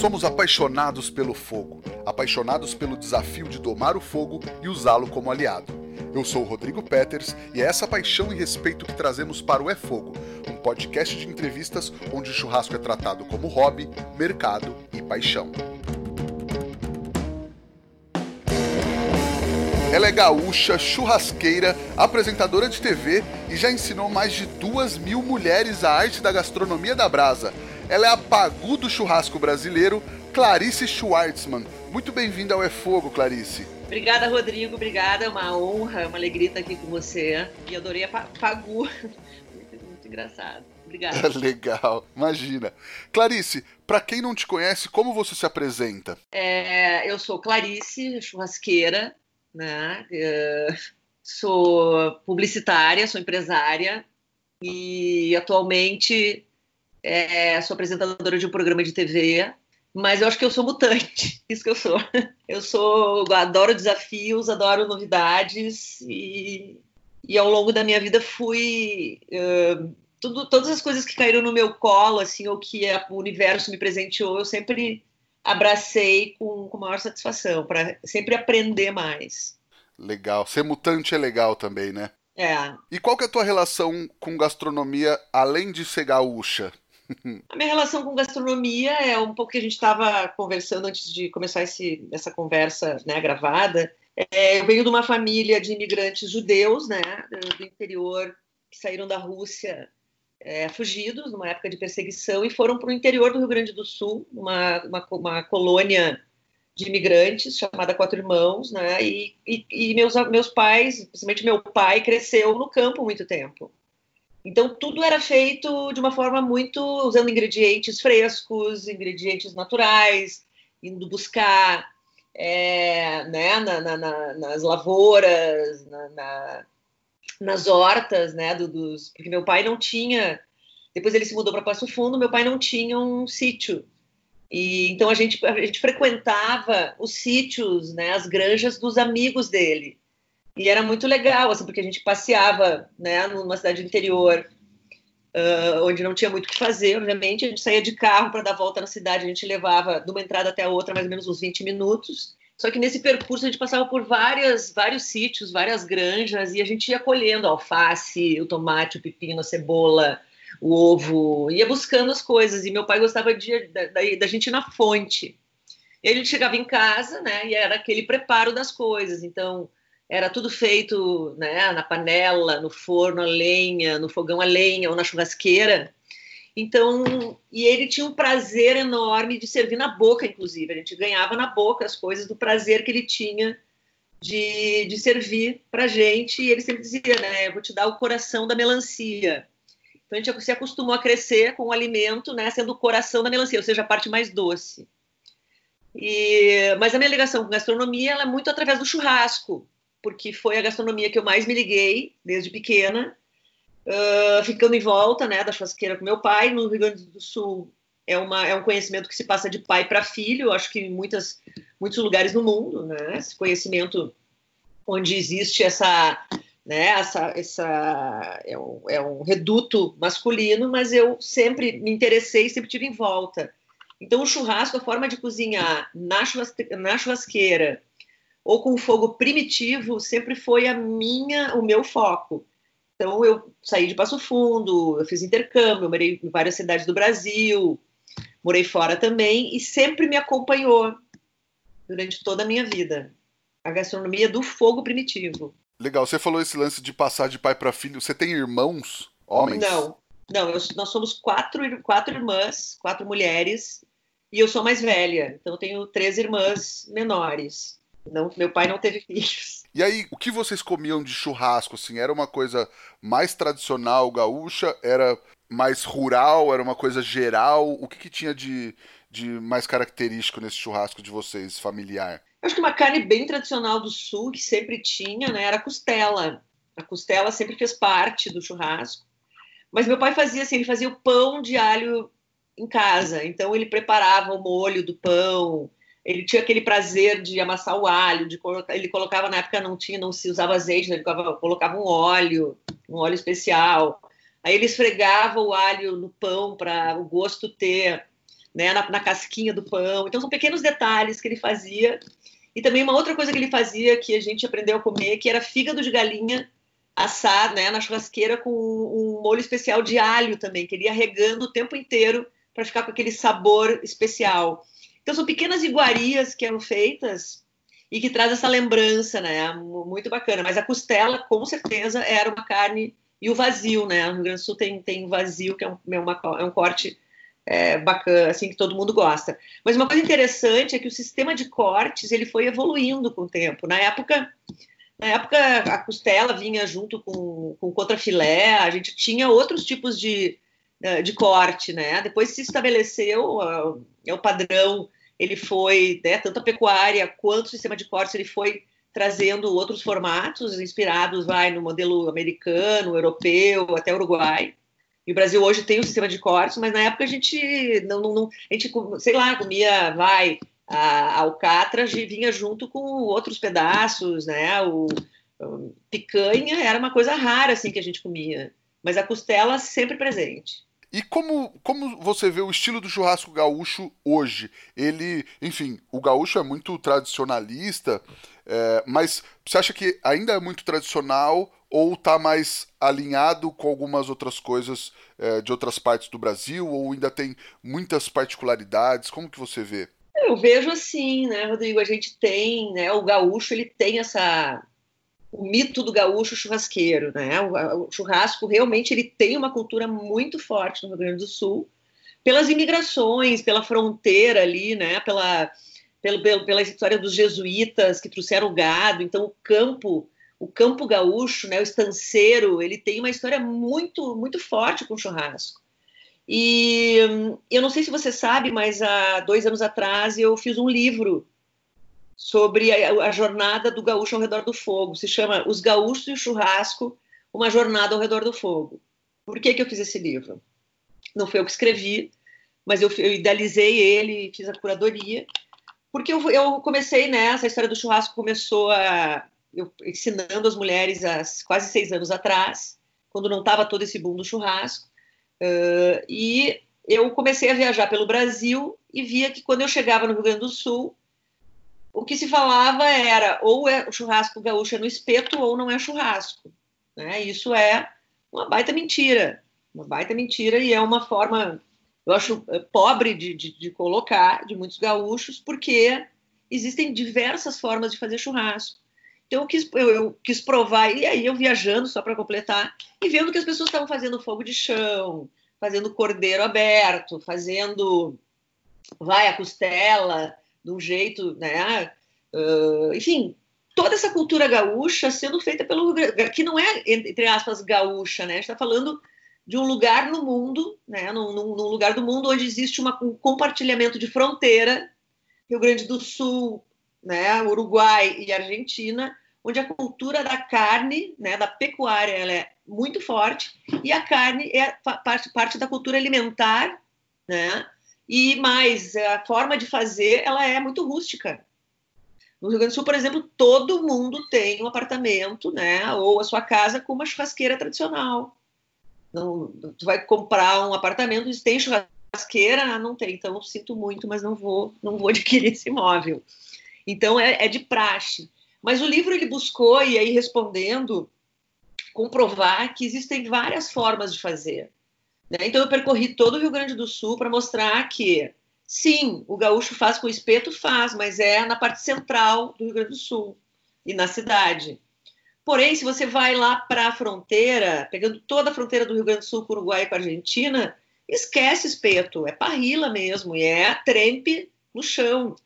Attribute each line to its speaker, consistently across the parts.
Speaker 1: Somos apaixonados pelo fogo, apaixonados pelo desafio de domar o fogo e usá-lo como aliado. Eu sou o Rodrigo Peters e é essa paixão e respeito que trazemos para o É Fogo, um podcast de entrevistas onde o churrasco é tratado como hobby, mercado e paixão. Ela é gaúcha, churrasqueira, apresentadora de TV e já ensinou mais de duas mil mulheres a arte da gastronomia da brasa. Ela é a pagu do churrasco brasileiro, Clarice Schwartzman. Muito bem-vinda ao É Fogo, Clarice.
Speaker 2: Obrigada, Rodrigo. Obrigada. É uma honra, uma alegria estar aqui com você. E adorei a pagu. Muito, muito engraçado. Obrigada.
Speaker 1: Legal, imagina. Clarice, para quem não te conhece, como você se apresenta?
Speaker 2: É, eu sou Clarice, churrasqueira, né? Uh, sou publicitária, sou empresária e atualmente é, sou apresentadora de um programa de TV, mas eu acho que eu sou mutante, isso que eu sou. Eu sou, adoro desafios, adoro novidades e, e ao longo da minha vida fui uh, tudo, todas as coisas que caíram no meu colo, assim, ou que o universo me presenteou, eu sempre abracei com, com maior satisfação, para sempre aprender mais.
Speaker 1: Legal. Ser mutante é legal também, né?
Speaker 2: É.
Speaker 1: E qual que é a tua relação com gastronomia, além de ser gaúcha?
Speaker 2: A minha relação com gastronomia é um pouco que a gente estava conversando antes de começar esse, essa conversa né, gravada. É, eu venho de uma família de imigrantes judeus, né, do interior, que saíram da Rússia é, fugidos numa época de perseguição e foram para o interior do Rio Grande do Sul, uma, uma, uma colônia de imigrantes chamada Quatro Irmãos, né? E, e, e, meus, meus pais, principalmente meu pai, cresceu no campo muito tempo. Então tudo era feito de uma forma muito usando ingredientes frescos, ingredientes naturais, indo buscar é, né, na, na, na, nas lavouras, nas hortas, né, do, dos, porque meu pai não tinha. Depois ele se mudou para Passo Fundo, meu pai não tinha um sítio. E então a gente, a gente frequentava os sítios, né, as granjas dos amigos dele. E era muito legal, assim, porque a gente passeava, né, numa cidade interior, uh, onde não tinha muito o que fazer, obviamente. A gente saía de carro para dar volta na cidade, a gente levava de uma entrada até a outra mais ou menos uns 20 minutos. Só que nesse percurso a gente passava por várias, vários sítios, várias granjas, e a gente ia colhendo alface, o tomate, o pepino, a cebola, o ovo, ia buscando as coisas. E meu pai gostava de, da, da gente ir na fonte. Ele chegava em casa, né, e era aquele preparo das coisas. Então, era tudo feito né, na panela, no forno a lenha, no fogão a lenha ou na churrasqueira. Então, e ele tinha um prazer enorme de servir na boca, inclusive. A gente ganhava na boca as coisas do prazer que ele tinha de, de servir para gente. E ele sempre dizia, né? Vou te dar o coração da melancia. Então, a gente se acostumou a crescer com o alimento, né? Sendo o coração da melancia, ou seja, a parte mais doce. E, mas a minha ligação com gastronomia é muito através do churrasco, porque foi a gastronomia que eu mais me liguei desde pequena uh, ficando em volta né, da churrasqueira com meu pai. No Rio Grande do Sul é, uma, é um conhecimento que se passa de pai para filho, acho que em muitas, muitos lugares no mundo, né, esse conhecimento onde existe essa. Né, essa, essa é, um, é um reduto masculino, mas eu sempre me interessei, sempre tive em volta. Então, o churrasco, a forma de cozinhar na, churrasqueira, na churrasqueira ou com fogo primitivo, sempre foi a minha, o meu foco. Então eu saí de Passo Fundo, eu fiz intercâmbio, eu morei em várias cidades do Brasil, morei fora também e sempre me acompanhou durante toda a minha vida a gastronomia do fogo primitivo.
Speaker 1: Legal, você falou esse lance de passar de pai para filho. Você tem irmãos, homens?
Speaker 2: Não, não. Eu, nós somos quatro, quatro irmãs, quatro mulheres e eu sou mais velha. Então eu tenho três irmãs menores. Não, meu pai não teve filhos.
Speaker 1: E aí, o que vocês comiam de churrasco? Assim, era uma coisa mais tradicional gaúcha? Era mais rural? Era uma coisa geral? O que, que tinha de, de mais característico nesse churrasco de vocês, familiar?
Speaker 2: Acho que uma carne bem tradicional do sul, que sempre tinha, né, era a costela. A costela sempre fez parte do churrasco. Mas meu pai fazia assim, ele fazia o pão de alho em casa. Então ele preparava o molho do pão, ele tinha aquele prazer de amassar o alho, de colocar, ele colocava na época não tinha, não se usava azeite, né? ele colocava, colocava um óleo, um óleo especial. Aí ele esfregava o alho no pão para o gosto ter né, na, na casquinha do pão. Então são pequenos detalhes que ele fazia. E também uma outra coisa que ele fazia que a gente aprendeu a comer, que era fígado de galinha assar né, na churrasqueira com um molho especial de alho também, que ele ia regando o tempo inteiro para ficar com aquele sabor especial. Então são pequenas iguarias que eram feitas e que traz essa lembrança, né? Muito bacana. Mas a costela, com certeza, era uma carne e o vazio, né? No Rio Grande do Sul tem, tem vazio, que é um, é uma, é um corte é, bacana, assim, que todo mundo gosta. Mas uma coisa interessante é que o sistema de cortes ele foi evoluindo com o tempo. Na época, na época a costela vinha junto com, com contrafilé, a gente tinha outros tipos de, de corte, né? Depois se estabeleceu é o padrão, ele foi, né, tanto a pecuária quanto o sistema de cortes, ele foi trazendo outros formatos inspirados, vai, no modelo americano, europeu, até uruguai. E o Brasil hoje tem um sistema de cortes, mas na época a gente não, não, não a gente, sei lá, comia, vai, a alcatra vinha junto com outros pedaços, né? O, o, picanha era uma coisa rara assim que a gente comia, mas a costela sempre presente.
Speaker 1: E como, como você vê o estilo do churrasco gaúcho hoje? Ele, enfim, o gaúcho é muito tradicionalista, é, mas você acha que ainda é muito tradicional ou está mais alinhado com algumas outras coisas é, de outras partes do Brasil, ou ainda tem muitas particularidades? Como que você vê?
Speaker 2: Eu vejo assim, né, Rodrigo? A gente tem, né? O gaúcho ele tem essa o mito do gaúcho churrasqueiro, né? O, o, churrasco realmente ele tem uma cultura muito forte no Rio Grande do Sul, pelas imigrações, pela fronteira ali, né? Pela, pelo, pelo, pela história dos jesuítas que trouxeram gado. Então o campo, o campo gaúcho, né? O estanceiro, ele tem uma história muito, muito forte com o churrasco. E eu não sei se você sabe, mas há dois anos atrás eu fiz um livro sobre a, a, jornada do gaúcho ao redor do fogo. Se chama Os Gaúchos e o Churrasco, uma jornada ao redor do fogo. Por que, que eu fiz esse livro? Não foi eu que escrevi, mas eu, eu idealizei ele, fiz a curadoria, porque eu, eu comecei né, história do churrasco começou a eu ensinando as mulheres há quase seis anos atrás, quando não estava todo esse boom do churrasco, uh, e eu comecei a viajar pelo Brasil e via que quando eu chegava no Rio Grande do Sul o que se falava era ou é o churrasco gaúcho é no espeto ou não é churrasco. Né? Isso é uma baita mentira, uma baita mentira e é uma forma, eu acho, eh, pobre de, de, de colocar de muitos gaúchos, porque existem diversas formas de fazer churrasco. Então eu quis, eu, eu quis provar, e aí eu viajando só para completar, e vendo que as pessoas estavam fazendo fogo de chão, fazendo cordeiro aberto, fazendo vai a costela, de um jeito, né? Uh, enfim, toda essa cultura gaúcha sendo feita pelo que não é entre aspas gaúcha, né? Está falando de um lugar no mundo, né? Num, num, num, lugar do mundo onde existe uma, um compartilhamento de fronteira, Rio Grande do Sul, né? Uruguai e Argentina, onde a cultura da carne, né? Da pecuária, ela é muito forte e a carne é parte, parte da cultura alimentar, né? E mais, a forma de fazer, ela é muito rústica. No Rio Grande do Sul, por exemplo, todo mundo tem um apartamento, né, ou a sua casa com uma churrasqueira tradicional. Não, tu vai comprar um apartamento e tem churrasqueira? Ah, não tem. Então, sinto muito, mas não vou, não vou adquirir esse imóvel. Então, é, é de praxe. Mas o livro ele buscou e aí respondendo comprovar que existem várias formas de fazer. Né? Então eu percorri todo o Rio Grande do Sul para mostrar que, sim, o gaúcho faz com espeto, faz, mas é na parte central do Rio Grande do Sul e na cidade. Porém, se você vai lá para a fronteira, pegando toda a fronteira do Rio Grande do Sul com o Uruguai e com a Argentina, esquece espeto, é parrila mesmo, e é trempe no chão.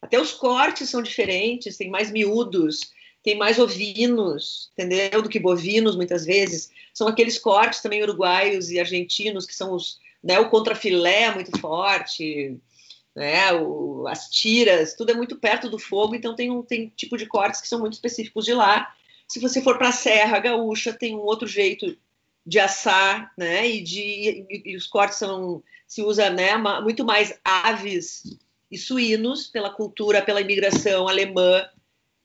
Speaker 2: Até os cortes são diferentes, tem mais miúdos, tem mais ovinos, entendeu? Do que bovinos, muitas vezes. São aqueles cortes também uruguaios e argentinos, que são os, né, o contrafilé muito forte, né, o, as tiras, tudo é muito perto do fogo, então tem um tem tipo de cortes que são muito específicos de lá. Se você for para a Serra Gaúcha, tem um outro jeito de assar, né, e, de, e, e os cortes são, se usa, né, muito mais aves e suínos pela cultura, pela imigração alemã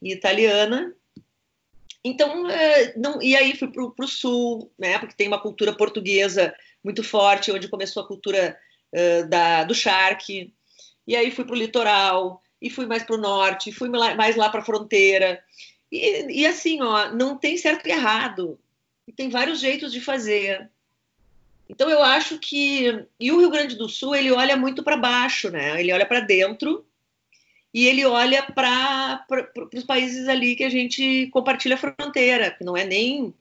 Speaker 2: e italiana. Então, é, não, e aí fui para o sul, né, porque tem uma cultura portuguesa muito forte, onde começou a cultura uh, da, do charque, e aí fui para o litoral, e fui mais para o norte, fui mais lá para a fronteira. E, e, assim, ó, não tem certo e errado. Tem vários jeitos de fazer. Então eu acho que e o Rio Grande do Sul ele olha muito para baixo, né? Ele olha para dentro e ele olha para os países ali que a gente compartilha a fronteira, que não é nem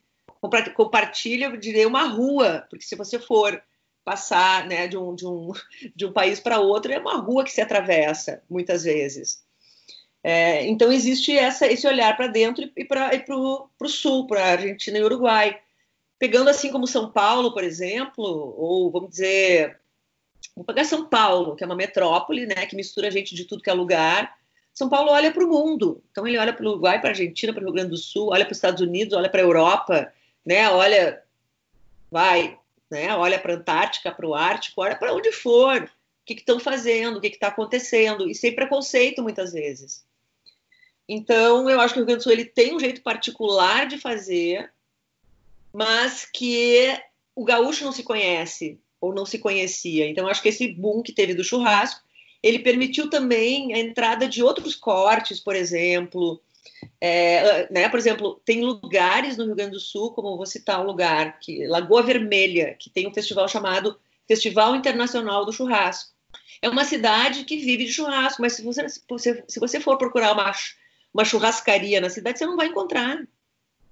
Speaker 2: compartilha, eu diria, uma rua, porque se você for passar né, de, um, de, um, de um país para outro, é uma rua que se atravessa, muitas vezes. É, então, existe essa, esse olhar para dentro e para o sul, para a Argentina e Uruguai. Pegando assim como São Paulo, por exemplo, ou vamos dizer, vamos pegar São Paulo, que é uma metrópole, né, que mistura gente de tudo que é lugar. São Paulo olha para o mundo, então ele olha para o Uruguai, para a Argentina, para o Rio Grande do Sul, olha para os Estados Unidos, olha para a Europa, né, olha, vai, né? Olha para a Antártica, para o Ártico, olha para onde for, o que estão fazendo, o que está acontecendo, e sem preconceito muitas vezes. Então, eu acho que o Rio Grande do Sul ele tem um jeito particular de fazer, mas que o gaúcho não se conhece ou não se conhecia. Então, acho que esse boom que teve do churrasco, ele permitiu também a entrada de outros cortes, por exemplo, é, né, por exemplo, tem lugares no Rio Grande do Sul, como vou citar um lugar, que Lagoa Vermelha, que tem um festival chamado Festival Internacional do Churrasco. É uma cidade que vive de churrasco, mas se você, se você for procurar uma, uma churrascaria na cidade, você não vai encontrar.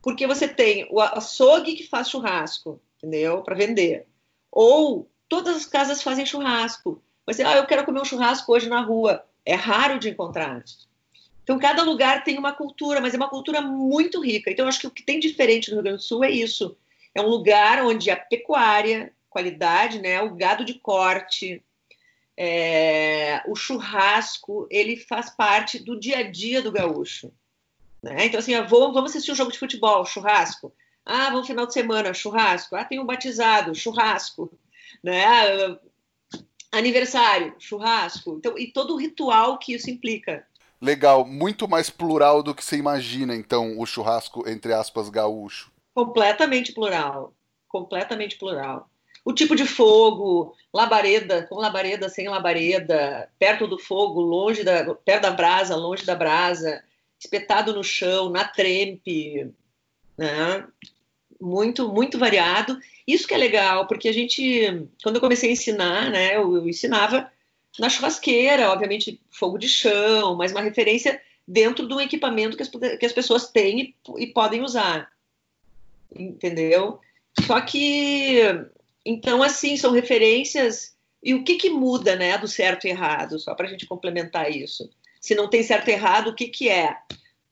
Speaker 2: Porque você tem o açougue que faz churrasco, entendeu? Para vender. Ou todas as casas fazem churrasco. Mas, ah, eu quero comer um churrasco hoje na rua. É raro de encontrar. Então, cada lugar tem uma cultura, mas é uma cultura muito rica. Então, eu acho que o que tem diferente no Rio Grande do Sul é isso. É um lugar onde a pecuária, qualidade, né, o gado de corte, é, o churrasco, ele faz parte do dia a dia do gaúcho. Né? Então, assim, vou, vamos assistir um jogo de futebol, churrasco. Ah, vamos final de semana, churrasco. Ah, tem um batizado, churrasco. Né? Aniversário, churrasco. Então, e todo o ritual que isso implica.
Speaker 1: Legal, muito mais plural do que você imagina, então, o churrasco, entre aspas, gaúcho.
Speaker 2: Completamente plural. Completamente plural. O tipo de fogo, labareda, com labareda, sem labareda, perto do fogo, longe da, perto da brasa, longe da brasa, espetado no chão, na trempe, né? Muito, muito variado. Isso que é legal, porque a gente, quando eu comecei a ensinar, né, eu, eu ensinava na churrasqueira, obviamente fogo de chão, mas uma referência dentro de um equipamento que as, que as pessoas têm e, e podem usar. Entendeu? Só que, então, assim, são referências. E o que, que muda, né, do certo e errado? Só para a gente complementar isso. Se não tem certo e errado, o que, que é?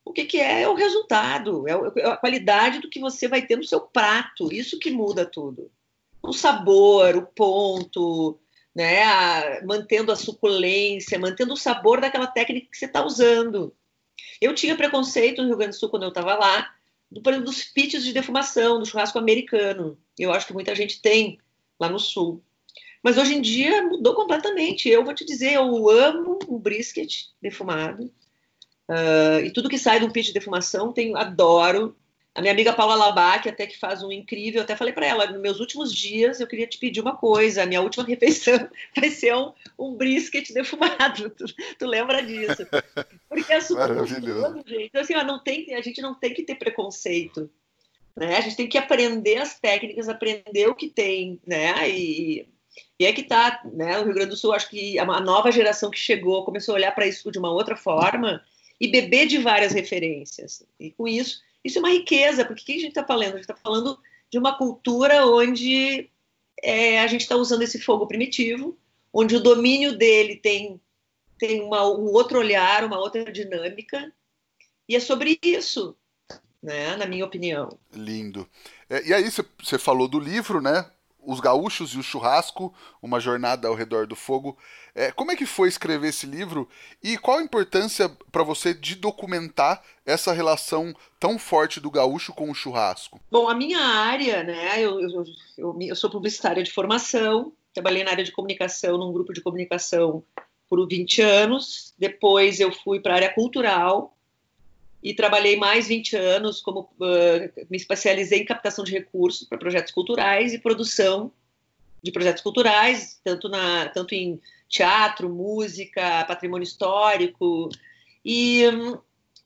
Speaker 2: O que, que é? É o resultado, é, é a qualidade do que você vai ter no seu prato. Isso que muda tudo. O sabor, o ponto, né? A, mantendo a suculência, mantendo o sabor daquela técnica que você está usando. Eu tinha preconceito no Rio Grande do Sul quando eu estava lá, do, exemplo, dos pits de defumação, do churrasco americano. Eu acho que muita gente tem lá no Sul. Mas hoje em dia mudou completamente. Eu vou te dizer, eu amo o brisket defumado. Uh, e tudo que sai de um pit de defumação, tenho, adoro. A minha amiga Paula Labac, até que faz um incrível, até falei para ela, nos meus últimos dias eu queria te pedir uma coisa, a minha última refeição vai ser um, um brisket defumado, tu, tu lembra disso? Porque é super gostoso, gente. Então, assim, ó, não tem, a gente não tem que ter preconceito, né? A gente tem que aprender as técnicas, aprender o que tem, né? E, e é que tá, né? O Rio Grande do Sul, acho que a nova geração que chegou começou a olhar para isso de uma outra forma e beber de várias referências. E com isso isso é uma riqueza, porque o que a gente está falando? A gente está falando de uma cultura onde é, a gente está usando esse fogo primitivo, onde o domínio dele tem, tem uma, um outro olhar, uma outra dinâmica, e é sobre isso, né, na minha opinião.
Speaker 1: Lindo. É, e aí, você falou do livro, né? Os Gaúchos e o Churrasco, uma jornada ao redor do fogo. É, como é que foi escrever esse livro e qual a importância para você de documentar essa relação tão forte do gaúcho com o churrasco?
Speaker 2: Bom, a minha área, né, eu, eu, eu, eu sou publicitária de formação, trabalhei na área de comunicação, num grupo de comunicação por 20 anos, depois eu fui para a área cultural, e trabalhei mais 20 anos como uh, me especializei em captação de recursos para projetos culturais e produção de projetos culturais, tanto, na, tanto em teatro, música, patrimônio histórico. E,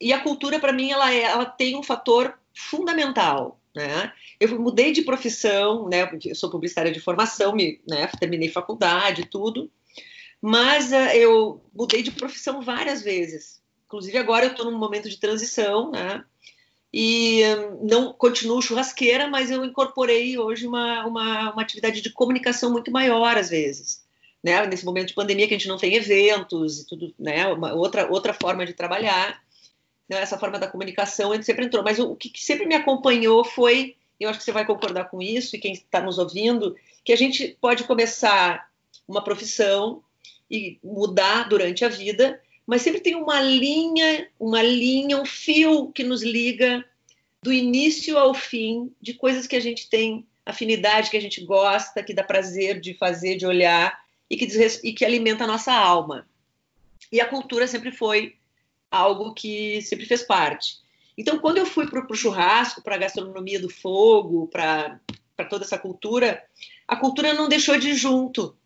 Speaker 2: e a cultura, para mim, ela, é, ela tem um fator fundamental. Né? Eu mudei de profissão, né? eu sou publicitária de formação, me, né? terminei faculdade, tudo, mas uh, eu mudei de profissão várias vezes. Inclusive agora eu estou num momento de transição, né? E um, não continuo churrasqueira, mas eu incorporei hoje uma, uma, uma atividade de comunicação muito maior às vezes né? Nesse momento de pandemia que a gente não tem eventos e tudo, né? Uma outra outra forma de trabalhar, né? essa forma da comunicação ele sempre entrou. Mas o, o que sempre me acompanhou foi, eu acho que você vai concordar com isso e quem está nos ouvindo, que a gente pode começar uma profissão e mudar durante a vida, mas sempre tem uma linha, uma linha, um fio que nos liga do início ao fim de coisas que a gente tem afinidade, que a gente gosta, que dá prazer de fazer, de olhar e que, e que alimenta a nossa alma. E a cultura sempre foi algo que sempre fez parte. Então, quando eu fui para o churrasco, para a gastronomia do fogo, para toda essa cultura, a cultura não deixou de ir junto.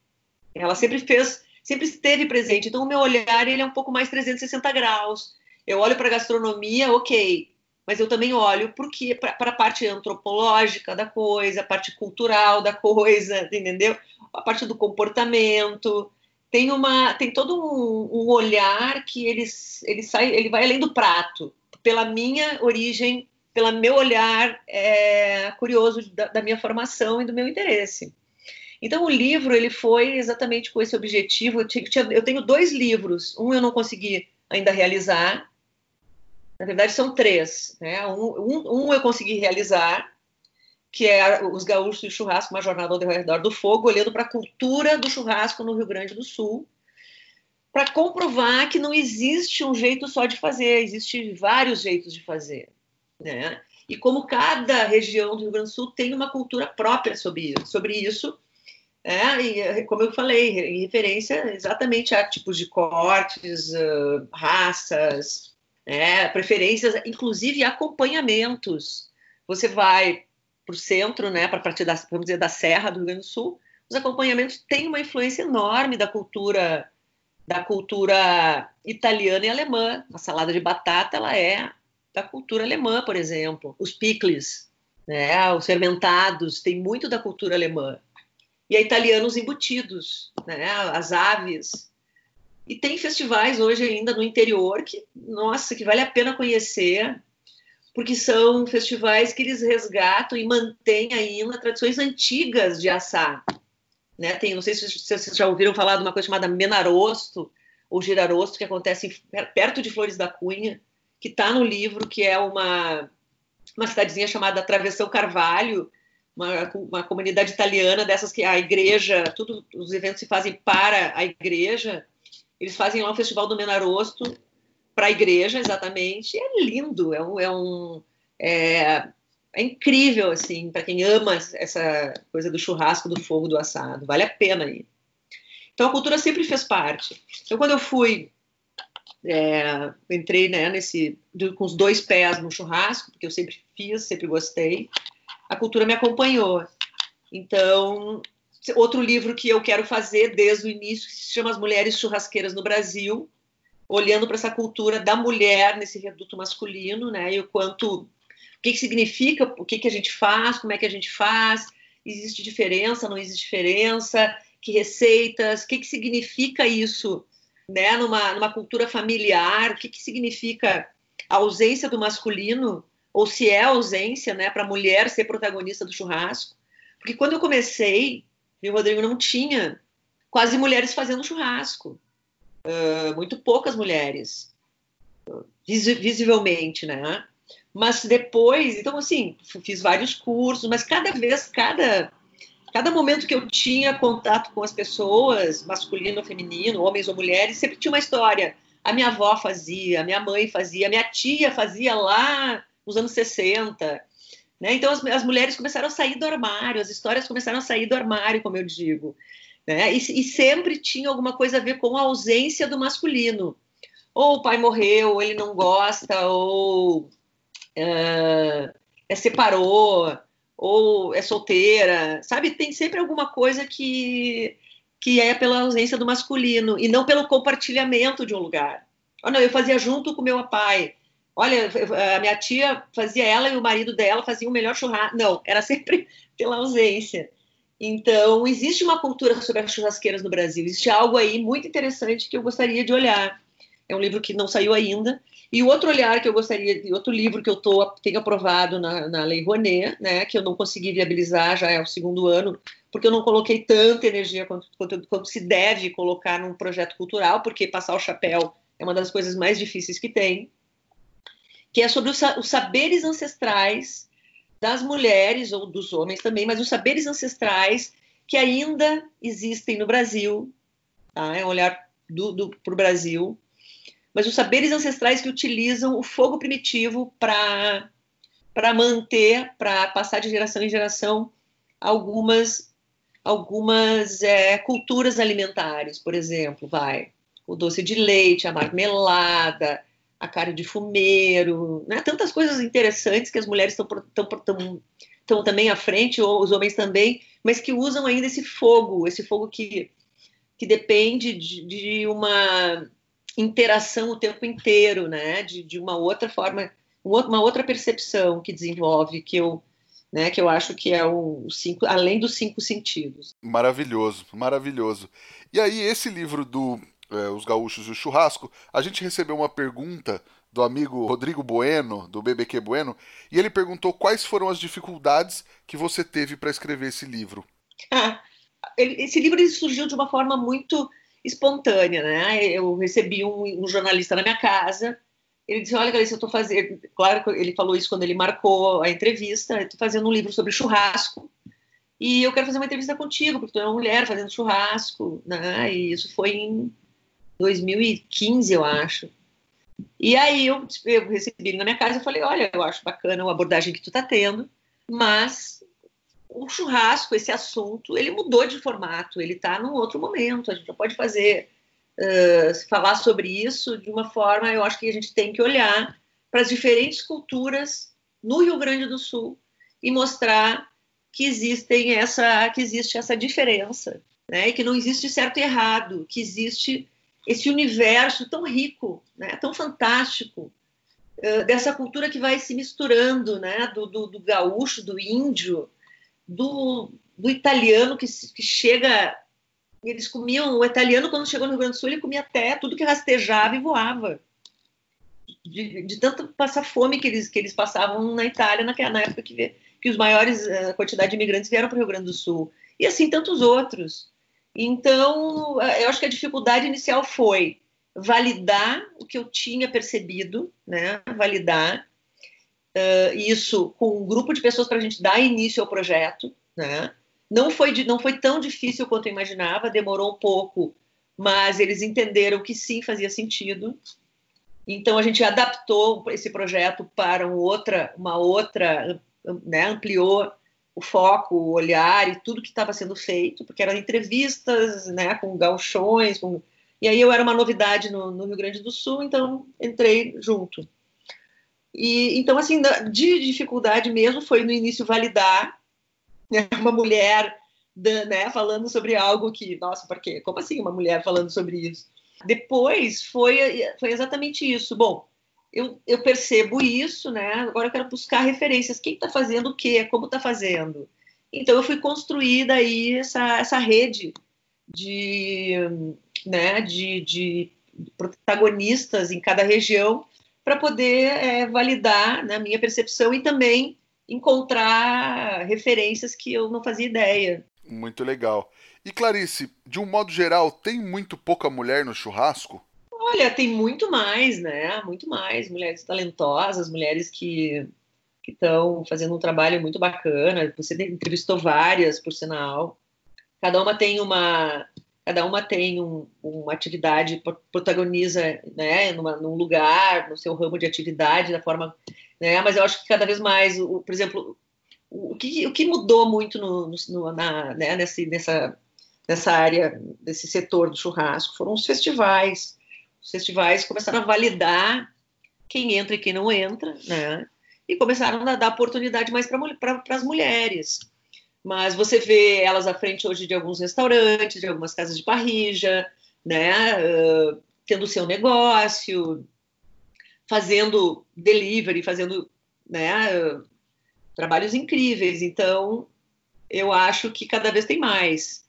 Speaker 2: Ela sempre fez, sempre esteve presente. Então, o meu olhar ele é um pouco mais 360 graus. Eu olho para a gastronomia, ok, mas eu também olho porque para a parte antropológica da coisa, a parte cultural da coisa, entendeu? A parte do comportamento. Tem uma, tem todo um, um olhar que ele, ele sai, ele vai além do prato. Pela minha origem, pelo meu olhar é, curioso da, da minha formação e do meu interesse. Então o livro ele foi exatamente com esse objetivo. Eu, tinha, eu tenho dois livros. Um eu não consegui ainda realizar, na verdade, são três. Né? Um, um, um eu consegui realizar, que é Os Gaúchos e Churrasco, uma jornada ao redor do fogo, olhando para a cultura do churrasco no Rio Grande do Sul, para comprovar que não existe um jeito só de fazer, existe vários jeitos de fazer. Né? E como cada região do Rio Grande do Sul tem uma cultura própria sobre isso, sobre isso é, e como eu falei, em referência exatamente a tipos de cortes, uh, raças, né? preferências, inclusive acompanhamentos. Você vai para o centro, né, para partir da, vamos dizer, da Serra do Rio Grande do Sul, os acompanhamentos têm uma influência enorme da cultura da cultura italiana e alemã. A salada de batata ela é da cultura alemã, por exemplo. Os picles, né, os fermentados, tem muito da cultura alemã. E a italiana os embutidos, né, as aves, e tem festivais hoje ainda no interior que, nossa, que vale a pena conhecer, porque são festivais que eles resgatam e mantêm ainda tradições antigas de assar. Né? Tem, não sei se vocês já ouviram falar de uma coisa chamada Menarosto ou Girarosto, que acontece perto de Flores da Cunha, que está no livro, que é uma, uma cidadezinha chamada Travessão Carvalho, uma, uma comunidade italiana dessas que a igreja, tudo, os eventos se fazem para a igreja, eles fazem lá o Festival do Menarosto para a igreja, exatamente. é lindo, é um, é, um, é, é incrível assim para quem ama essa coisa do churrasco, do fogo, do assado. Vale a pena ir. Então a cultura sempre fez parte. Então quando eu fui é, entrei né, nesse com os dois pés no churrasco, porque eu sempre fiz, sempre gostei. A cultura me acompanhou. Então, outro livro que eu quero fazer desde o início, que se chama As Mulheres Churrasqueiras no Brasil, olhando para essa cultura da mulher nesse reduto masculino, né? E o quanto, o que, que significa, o que, que a gente faz, como é que a gente faz, existe diferença, não existe diferença, que receitas, o que, que significa isso, né? Numa, numa cultura familiar, o que, que significa a ausência do masculino, ou se é ausência, né, para a mulher ser protagonista do churrasco. Porque quando eu comecei, e o Rodrigo não tinha quase mulheres fazendo churrasco. Uh, muito poucas mulheres, visivelmente, né? Mas depois, então assim, fiz vários cursos, mas cada vez, cada cada momento que eu tinha contato com as pessoas, masculino ou feminino, homens ou mulheres, sempre tinha uma história. A minha avó fazia, a minha mãe fazia, a minha tia fazia lá nos anos 60. Né? Então, as, as, mulheres começaram a sair do armário, as histórias começaram a sair do armário, como eu digo. Né? E, e, sempre tinha alguma coisa a ver com a ausência do masculino. Ou o pai morreu, ou ele não gosta, ou uh, é, separou, ou, é solteira, sabe? Tem sempre alguma coisa que, que é pela ausência do masculino e não pelo compartilhamento de um lugar. Oh, não, eu fazia junto com meu pai. Olha, a minha tia fazia ela e o marido dela faziam o melhor churrasco. Não, era sempre pela ausência. Então, existe uma cultura sobre as churrasqueiras no Brasil. Existe algo aí muito interessante que eu gostaria de olhar. É um livro que não saiu ainda. E outro olhar que eu gostaria, outro livro que eu tô, tenho aprovado na, na Lei Rouanet, né, que eu não consegui viabilizar, já é o segundo ano, porque eu não coloquei tanta energia quanto, quanto, quanto se deve colocar num projeto cultural, porque passar o chapéu é uma das coisas mais difíceis que tem, que é sobre os, saberes ancestrais das mulheres ou dos homens também, mas os saberes ancestrais que ainda existem no Brasil, tá? é um olhar para o Brasil, mas os saberes ancestrais que utilizam o fogo primitivo para para manter, para passar de geração em geração algumas algumas é, culturas alimentares, por exemplo, vai o doce de leite, a marmelada, a carne de fumeiro, né? tantas coisas interessantes que as mulheres estão também à frente, ou os homens também, mas que usam ainda esse fogo, esse fogo que, que depende de, de uma interação o tempo inteiro, né? de, de uma outra forma, uma outra percepção que desenvolve, que eu, né, que eu acho que é o cinco, além dos cinco sentidos.
Speaker 1: Maravilhoso, maravilhoso. E aí, esse livro do é, Os Gaúchos e o Churrasco, a gente recebeu uma pergunta do amigo Rodrigo Bueno, do BBQ Bueno, e ele perguntou quais foram as dificuldades que você teve para escrever esse livro.
Speaker 2: esse livro surgiu de uma forma muito espontânea, né? Eu recebi um, um jornalista na minha casa, ele disse, olha, Galícia, eu estou fazendo... Claro, ele falou isso quando ele marcou a entrevista, estou fazendo um livro sobre churrasco, e eu quero fazer uma entrevista contigo, porque tu é uma mulher fazendo churrasco, né? E isso foi em 2015, eu acho. E aí eu, eu recebi na minha casa e falei, olha, eu acho bacana a abordagem que tu tá tendo, mas o churrasco, esse assunto, ele mudou de formato, ele está num outro momento, a gente já pode fazer, uh, falar sobre isso de uma forma, eu acho que a gente tem que olhar para as diferentes culturas no Rio Grande do Sul e mostrar que existem essa, que existe essa diferença, né? E que não existe certo e errado, que existe esse universo tão rico, né, tão fantástico, uh, dessa cultura que vai se misturando, né, do, do, do gaúcho, do índio, do, do italiano que, que, chega. Eles comiam, o italiano, quando chegou no Rio Grande do Sul, ele comia até tudo que rastejava e voava. De, de tanto passar fome que eles, que eles passavam na Itália naquela, na época que, que os maiores uh, quantidade de imigrantes vieram para o Rio Grande do Sul. E assim tantos outros. Então, eu acho que a dificuldade inicial foi validar o que eu tinha percebido, né? Validar uh, isso com um grupo de pessoas para a gente dar início ao projeto, né? Não foi, de, não foi tão difícil quanto eu imaginava, demorou um pouco, mas eles entenderam que sim fazia sentido. Então a gente adaptou esse projeto para um outra, uma outra, né? Ampliou o foco, o olhar e tudo que estava sendo feito, porque eram entrevistas né, com galchões, com... e aí eu era uma novidade no, no, Rio Grande do Sul, então entrei junto. E então assim de dificuldade mesmo foi no início validar né, uma mulher né, falando sobre algo que nossa, por quê? Como assim uma mulher falando sobre isso? Depois foi foi exatamente isso. Bom, eu, eu, percebo isso, né? Agora eu quero buscar referências. Quem está fazendo o quê? Como está fazendo? Então eu fui construir daí essa, essa rede de, né, de, de protagonistas em cada região para poder é, validar na né, minha percepção e também encontrar referências que eu não fazia ideia.
Speaker 1: Muito legal. E Clarice, de um modo geral, tem muito pouca mulher no churrasco?
Speaker 2: Olha, tem muito mais, né? Muito mais. Mulheres talentosas, mulheres que estão fazendo um trabalho muito bacana. Você entrevistou várias, por sinal. Cada uma tem uma, cada uma tem um, uma atividade, protagoniza, né, numa, num lugar, no seu ramo de atividade, da forma, né? Mas eu acho que cada vez mais, o, por exemplo, o que, o que mudou muito no, no na, né, nesse, nessa, nessa área, desse setor do churrasco, foram os festivais os festivais começaram a validar quem entra e quem não entra, né? e começaram a dar oportunidade mais para as mulheres. Mas você vê elas à frente hoje de alguns restaurantes, de algumas casas de parrija, né, uh, tendo seu negócio, fazendo delivery, fazendo né, uh, trabalhos incríveis. Então, eu acho que cada vez tem mais.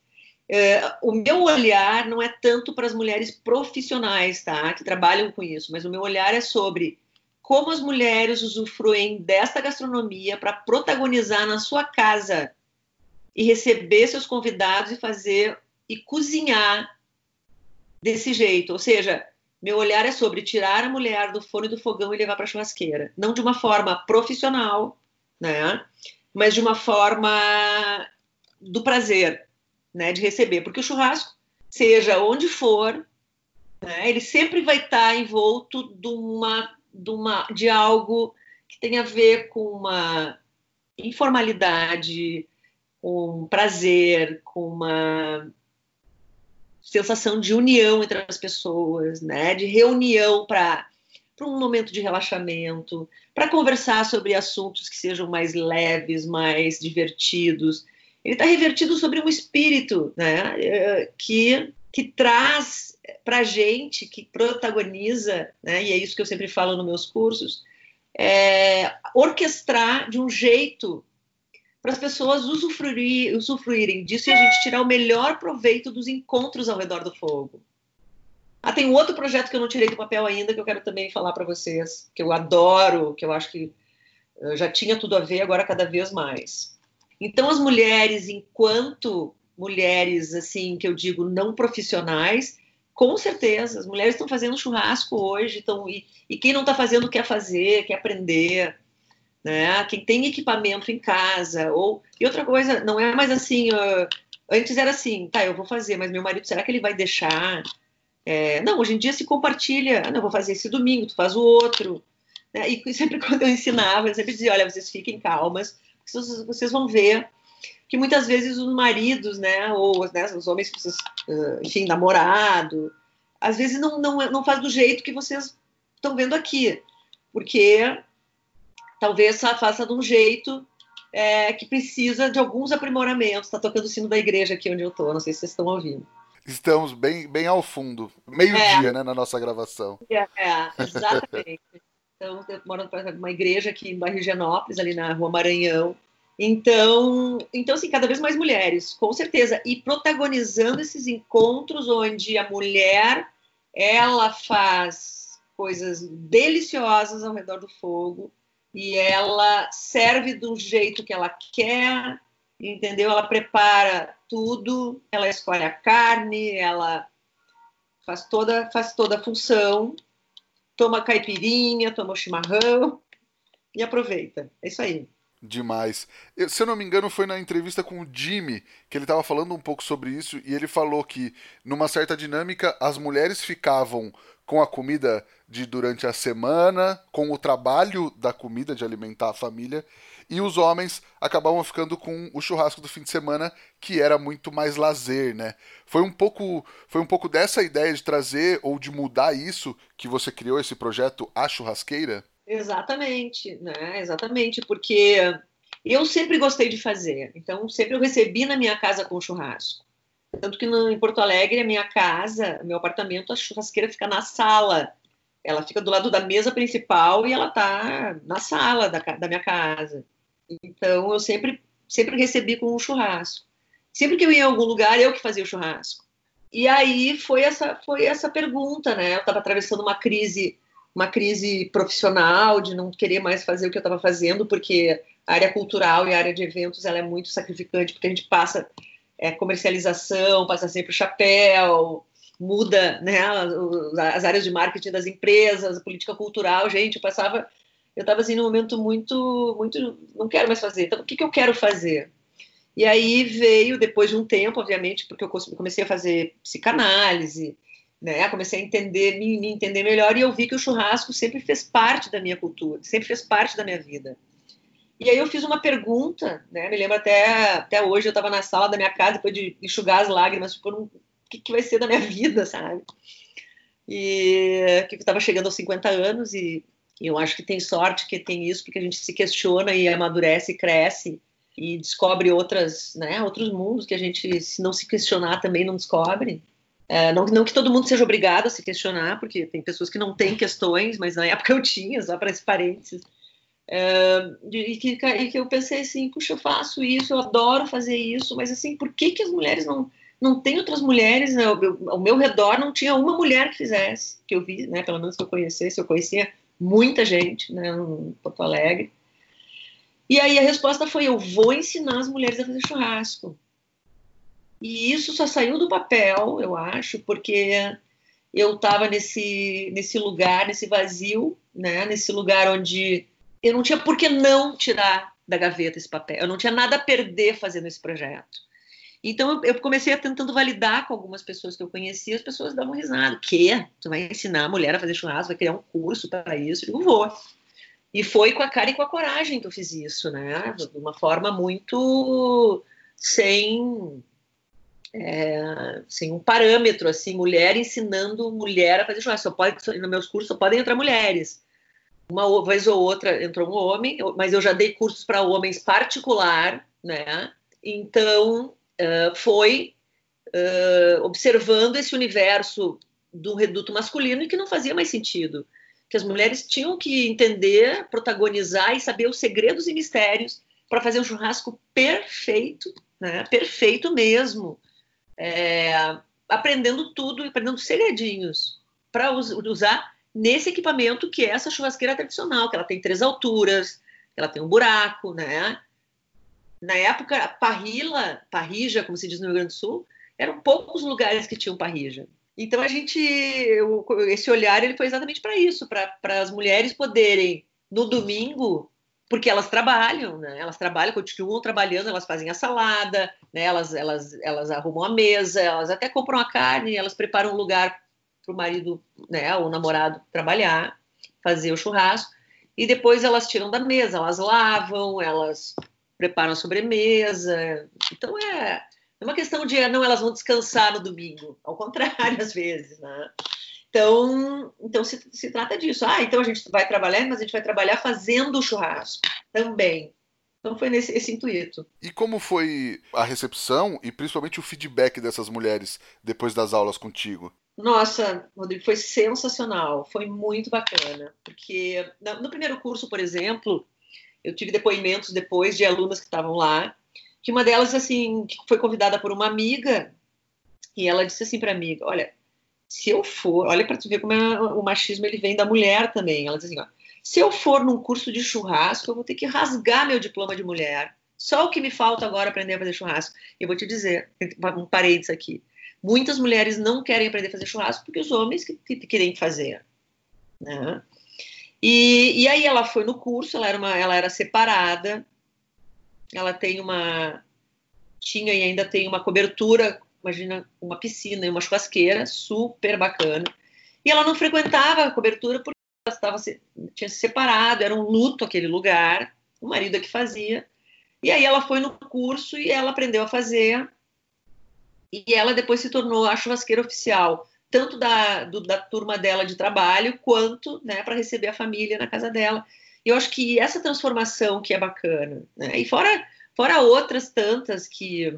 Speaker 2: Uh, o meu olhar não é tanto para as mulheres profissionais, tá, que trabalham com isso, mas o meu olhar é sobre como as mulheres usufruem desta gastronomia para protagonizar na sua casa e receber seus convidados e fazer e cozinhar desse jeito. Ou seja, meu olhar é sobre tirar a mulher do forno e do fogão e levar para a churrasqueira. Não de uma forma profissional, né? Mas de uma forma do prazer, né? De receber. Porque o churrasco, seja onde for, né? ele sempre vai estar envolto de uma de, uma, de algo que tem a ver com uma informalidade, com prazer, com uma sensação de união entre as pessoas, né? De reunião para para um momento de relaxamento, para conversar sobre assuntos que sejam mais leves, mais divertidos. Ele está revertido sobre um espírito, né? Eh, que que traz para a gente, que protagoniza, né, e é isso que eu sempre falo nos meus cursos, é, orquestrar de um jeito para as pessoas usufruir, usufruírem disso e a gente tirar o melhor proveito dos encontros ao redor do fogo. Ah, tem um outro projeto que eu não tirei do papel ainda que eu quero também falar para vocês, que eu adoro, que eu acho que já tinha tudo a ver, agora cada vez mais. Então, as mulheres, enquanto mulheres, assim, que eu digo não profissionais, com certeza, as mulheres estão fazendo churrasco hoje, estão, e, e quem não está fazendo quer fazer, quer aprender, né? Quem tem equipamento em casa, ou e outra coisa, não é mais assim. Uh, antes era assim, tá, eu vou fazer, mas meu marido, será que ele vai deixar? É, não, hoje em dia se compartilha, ah, não, vou fazer esse domingo, tu faz o outro. Né? E sempre quando eu ensinava, eu sempre dizia, olha, vocês fiquem calmas, vocês, vão ver que muitas vezes os maridos, né, ou né, os homens, enfim, namorado, às vezes não, não, não faz do jeito que vocês estão vendo aqui, porque talvez faça de um jeito é, que precisa de alguns aprimoramentos. Está tocando o sino da igreja aqui onde eu estou, não sei se vocês estão ouvindo.
Speaker 1: Estamos bem, bem ao fundo, meio-dia, é. né, na nossa gravação.
Speaker 2: É, é exatamente. Então, eu moro numa igreja aqui em Barrigenópolis, ali na Rua Maranhão, então, então assim, cada vez mais mulheres, com certeza, e protagonizando esses encontros onde a mulher ela faz coisas deliciosas ao redor do fogo e ela serve do jeito que ela quer, entendeu? Ela prepara tudo, ela escolhe a carne, ela faz toda faz toda a função, toma caipirinha, toma chimarrão e aproveita. É isso aí.
Speaker 1: Demais. Eu, se eu não me engano, foi na entrevista com o Jimmy que ele estava falando um pouco sobre isso e ele falou que, numa certa dinâmica, as mulheres ficavam com a comida de durante a semana, com o trabalho da comida de alimentar a família, e os homens acabavam ficando com o churrasco do fim de semana, que era muito mais lazer, né? Foi um pouco, foi um pouco dessa ideia de trazer ou de mudar isso que você criou esse projeto A Churrasqueira?
Speaker 2: Exatamente, né? Exatamente, porque eu sempre gostei de fazer, então sempre eu recebi na minha casa com churrasco. Tanto que no, em Porto Alegre, a minha casa, meu apartamento, a churrasqueira fica na sala. Ela fica do lado da mesa principal e ela tá na sala da, da minha casa. Então eu sempre, sempre recebi com um churrasco. Sempre que eu ia em algum lugar, eu que fazia o churrasco. E aí foi essa, foi essa pergunta, né? Eu estava atravessando uma crise uma crise profissional de não querer mais fazer o que eu estava fazendo, porque a área cultural e a área de eventos ela é muito sacrificante, porque a gente passa é, comercialização, passa sempre o chapéu, muda né, as áreas de marketing das empresas, política cultural, gente, eu passava, eu estava assim num momento muito, muito, não quero mais fazer, então o que, que eu quero fazer? E aí veio, depois de um tempo, obviamente, porque eu comecei a fazer psicanálise, né? Comecei a entender, me, me, entender melhor e eu vi que o churrasco sempre fez parte da minha cultura, sempre fez parte da minha vida. E aí eu fiz uma pergunta, né? Me lembro até, até hoje, eu estava na sala da minha casa, depois de enxugar as lágrimas, tipo, o que, que vai ser da minha vida, sabe? E que estava chegando aos 50 anos e, Eu acho que tem sorte que tem isso, porque a gente se questiona e amadurece e cresce e descobre outras, né, outros mundos que a gente, se não se questionar, também não descobre. É, não, não, que todo mundo seja obrigado a se questionar, porque tem pessoas que não têm questões, mas na época eu tinha, só para esse parênteses. É, e, que, e, que, eu pensei assim, puxa, eu faço isso, eu adoro fazer isso, mas assim, por que, que as mulheres não, não têm outras mulheres? Né? Ao meu redor não tinha uma mulher que fizesse, que eu vi, né, pelo menos que eu conhecesse, eu conhecia muita gente né, em Porto Alegre. E aí a resposta foi: eu vou ensinar as mulheres a fazer churrasco. E isso só saiu do papel, eu acho, porque eu estava nesse, nesse lugar, nesse vazio, né, nesse lugar onde eu não tinha por que não tirar da gaveta esse papel, eu não tinha nada a perder fazendo esse projeto. Então eu, comecei a tentando validar com algumas pessoas que eu conhecia, as pessoas davam risada. Que? Tu vai ensinar a mulher a fazer churrasco, vai criar um curso para isso? Eu digo, vou. E foi com a cara e com a coragem que eu fiz isso, né? De uma forma muito sem é, sem um parâmetro, assim, mulher ensinando mulher a fazer churrasco. Só pode, nos meus cursos só podem entrar mulheres. Uma vez ou outra entrou um homem, mas eu já dei cursos para homens particular, né? Então foi uh, observando esse universo do reduto masculino e que não fazia mais sentido que as mulheres tinham que entender, protagonizar e saber os segredos e mistérios para fazer um churrasco perfeito, né? perfeito mesmo, é, aprendendo tudo, aprendendo segredinhos para usar nesse equipamento que é essa churrasqueira tradicional, que ela tem três alturas, ela tem um buraco, né? Na época, parrila, parrija, como se diz no Rio Grande do Sul, eram poucos lugares que tinham parrija. Então a gente, esse olhar ele foi exatamente para isso, para as mulheres poderem no domingo, porque elas trabalham, né? Elas trabalham, continuam trabalhando, elas fazem a salada, né? Elas, elas, elas arrumam a mesa, elas até compram a carne, elas preparam um lugar para o marido, né? O namorado trabalhar, fazer o churrasco e depois elas tiram da mesa, elas lavam, elas preparam a sobremesa. Então é é uma questão de ah, não, elas vão descansar no domingo, ao contrário, às vezes, né? Então, então se, se trata disso. Ah, então a gente vai trabalhar, mas a gente vai trabalhar fazendo o churrasco também. Então foi nesse esse intuito.
Speaker 1: E como foi a recepção e principalmente o feedback dessas mulheres depois das aulas contigo?
Speaker 2: Nossa, Rodrigo, foi sensacional, foi muito bacana, porque no primeiro curso, por exemplo, eu tive depoimentos depois de alunas que estavam lá que uma delas assim foi convidada por uma amiga e ela disse assim para a amiga, olha, se eu for, olha para tu ver como é, o machismo ele vem da mulher também. Ela diz assim, ó, se eu for num curso de churrasco, eu vou ter que rasgar meu diploma de mulher. Só o que me falta agora é aprender a fazer churrasco. Eu vou te dizer, um parênteses aqui. Muitas mulheres não querem aprender a fazer churrasco porque os homens que, que, que querem fazer. Né? E, e, aí ela foi no curso, ela era, uma, ela era separada, ela tem uma tinha e ainda tem uma cobertura, imagina uma piscina e uma churrasqueira super bacana. E ela não frequentava a cobertura porque ela estava tinha se separado, era um luto aquele lugar, o marido é que fazia. E aí ela foi no curso e ela aprendeu a fazer. E ela depois se tornou a churrasqueira oficial, tanto da, do, da turma dela de trabalho, quanto né, para receber a família na casa dela eu acho que essa transformação que é bacana, né? E fora, fora outras tantas que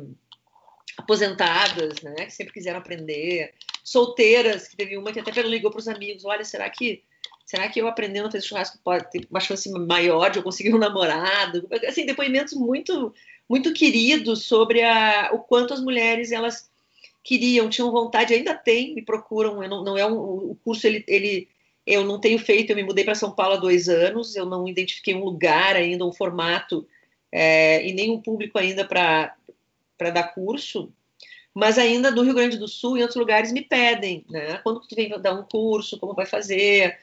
Speaker 2: aposentadas, né, que sempre quiseram aprender, solteiras, que teve uma que até ligou para os amigos, olha, será que será que eu aprendendo a fazer churrasco pode ter uma chance maior de eu conseguir um namorado? Assim, depoimentos muito muito queridos sobre a, o quanto as mulheres elas queriam, tinham vontade, ainda têm, me procuram. Não, não é um, o curso ele, ele eu não tenho feito, eu me mudei para São Paulo há dois anos, eu não identifiquei um lugar ainda, um formato é, e nem um público ainda para dar curso, mas ainda no Rio Grande do Sul e outros lugares me pedem, né? Quando tu vem dar um curso, como vai fazer?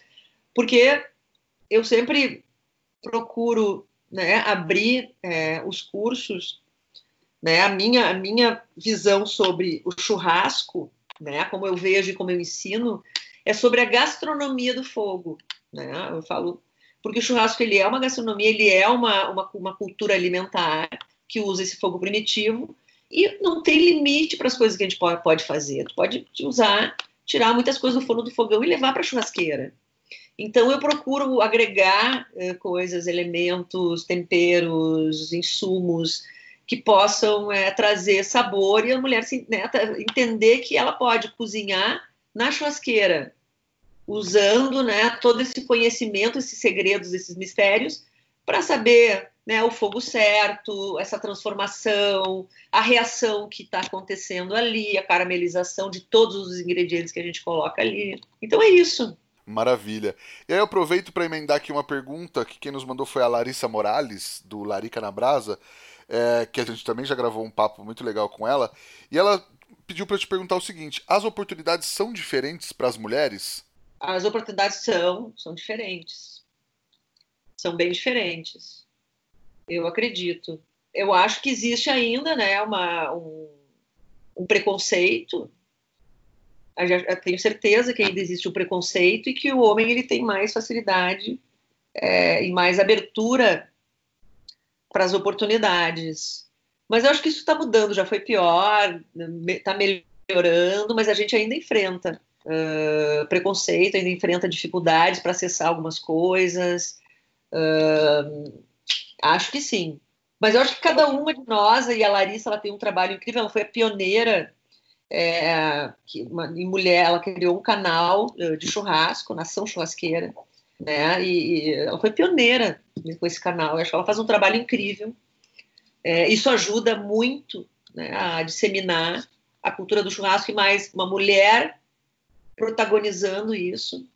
Speaker 2: Porque eu sempre procuro né, abrir é, os cursos, né? A minha, a minha visão sobre o churrasco, né? Como eu vejo e como eu ensino, é sobre a gastronomia do fogo. Né? Eu falo porque o churrasco ele é uma gastronomia, ele é uma, uma, uma cultura alimentar que usa esse fogo primitivo e não tem limite para as coisas que a gente pode, pode fazer. Tu pode usar, tirar muitas coisas do forno do fogão e levar para a churrasqueira. Então eu procuro agregar eh, coisas, elementos, temperos, insumos que possam é, trazer sabor e a mulher né, entender que ela pode cozinhar na churrasqueira, usando né, todo esse conhecimento, esses segredos, esses mistérios, para saber né, o fogo certo, essa transformação, a reação que está acontecendo ali, a caramelização de todos os ingredientes que a gente coloca ali. Então é isso.
Speaker 1: Maravilha. E aí eu aproveito para emendar aqui uma pergunta que quem nos mandou foi a Larissa Morales, do Larica na Brasa, é, que a gente também já gravou um papo muito legal com ela, e ela pediu para te perguntar o seguinte: as oportunidades são diferentes para as mulheres?
Speaker 2: As oportunidades são, são diferentes. São bem diferentes. Eu acredito. Eu acho que existe ainda, né, uma, um, um preconceito eu tenho certeza que ainda existe o preconceito e que o homem ele tem mais facilidade é, e mais abertura para as oportunidades. Mas eu acho que isso está mudando, já foi pior, está melhorando, mas a gente ainda enfrenta uh, preconceito, ainda enfrenta dificuldades para acessar algumas coisas. Uh, acho que sim. Mas eu acho que cada uma de nós, e a Larissa ela tem um trabalho incrível, ela foi a pioneira é, que uma, em mulher, ela criou um canal de churrasco, Nação Churrasqueira, né? E, e ela foi pioneira com esse canal. Eu acho que ela faz um trabalho incrível. É, isso ajuda muito né, a disseminar a cultura do churrasco e mais uma mulher protagonizando isso,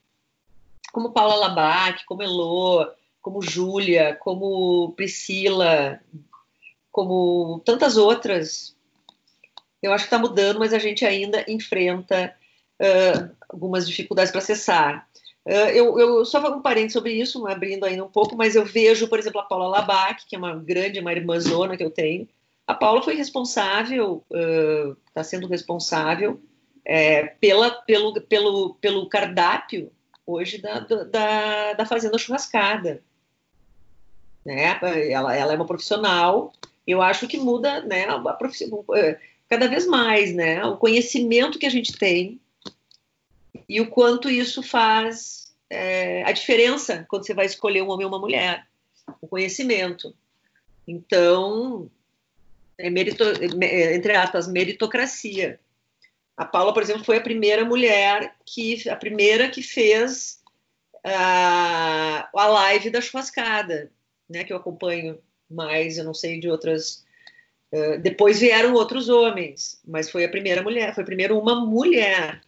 Speaker 2: como Paula Labac, como Elô, como Júlia, como Priscila, como tantas outras eu acho que está mudando, mas a gente ainda enfrenta uh, algumas dificuldades para acessar. Uh, eu, eu, só um parente sobre isso, abrindo ainda um pouco, mas eu vejo, por exemplo, a Paula Labac, que é uma grande, uma irmãzona que eu tenho. A Paula foi responsável, está uh, sendo responsável é, pela, pelo, pelo, pelo cardápio hoje da, da, da Fazenda Churrascada. Né? Ela, ela é uma profissional, eu acho que muda né, a profissão cada vez mais, né? O conhecimento que a gente tem e o quanto isso faz é, a diferença quando você vai escolher um homem ou uma mulher. O conhecimento. Então, é merito, entre aspas, meritocracia. A Paula, por exemplo, foi a primeira mulher que a primeira que fez a, a live da churrascada, né? Que eu acompanho mais, eu não sei de outras Uh, depois vieram outros homens, mas foi a primeira mulher, foi primeiro uma mulher.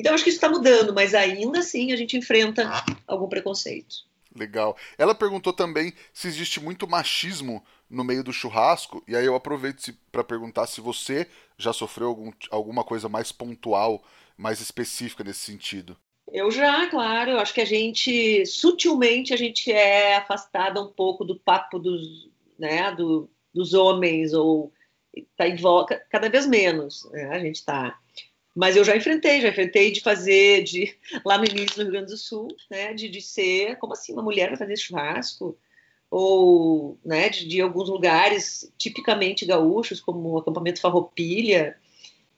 Speaker 2: Então acho que isso está mudando, mas ainda assim a gente enfrenta algum preconceito.
Speaker 1: Legal. Ela perguntou também se existe muito machismo no meio do churrasco, e aí eu aproveito para perguntar se você já sofreu algum, alguma coisa mais pontual, mais específica nesse sentido.
Speaker 2: Eu já, claro. Eu acho que a gente, sutilmente, a gente é afastada um pouco do papo dos, né, do, dos homens ou está em volta cada vez menos né? a gente está mas eu já enfrentei já enfrentei de fazer de lá no início do Rio Grande do Sul né de, de ser como assim uma mulher vai fazer churrasco? Ou né de, de alguns lugares tipicamente gaúchos como o acampamento Farroupilha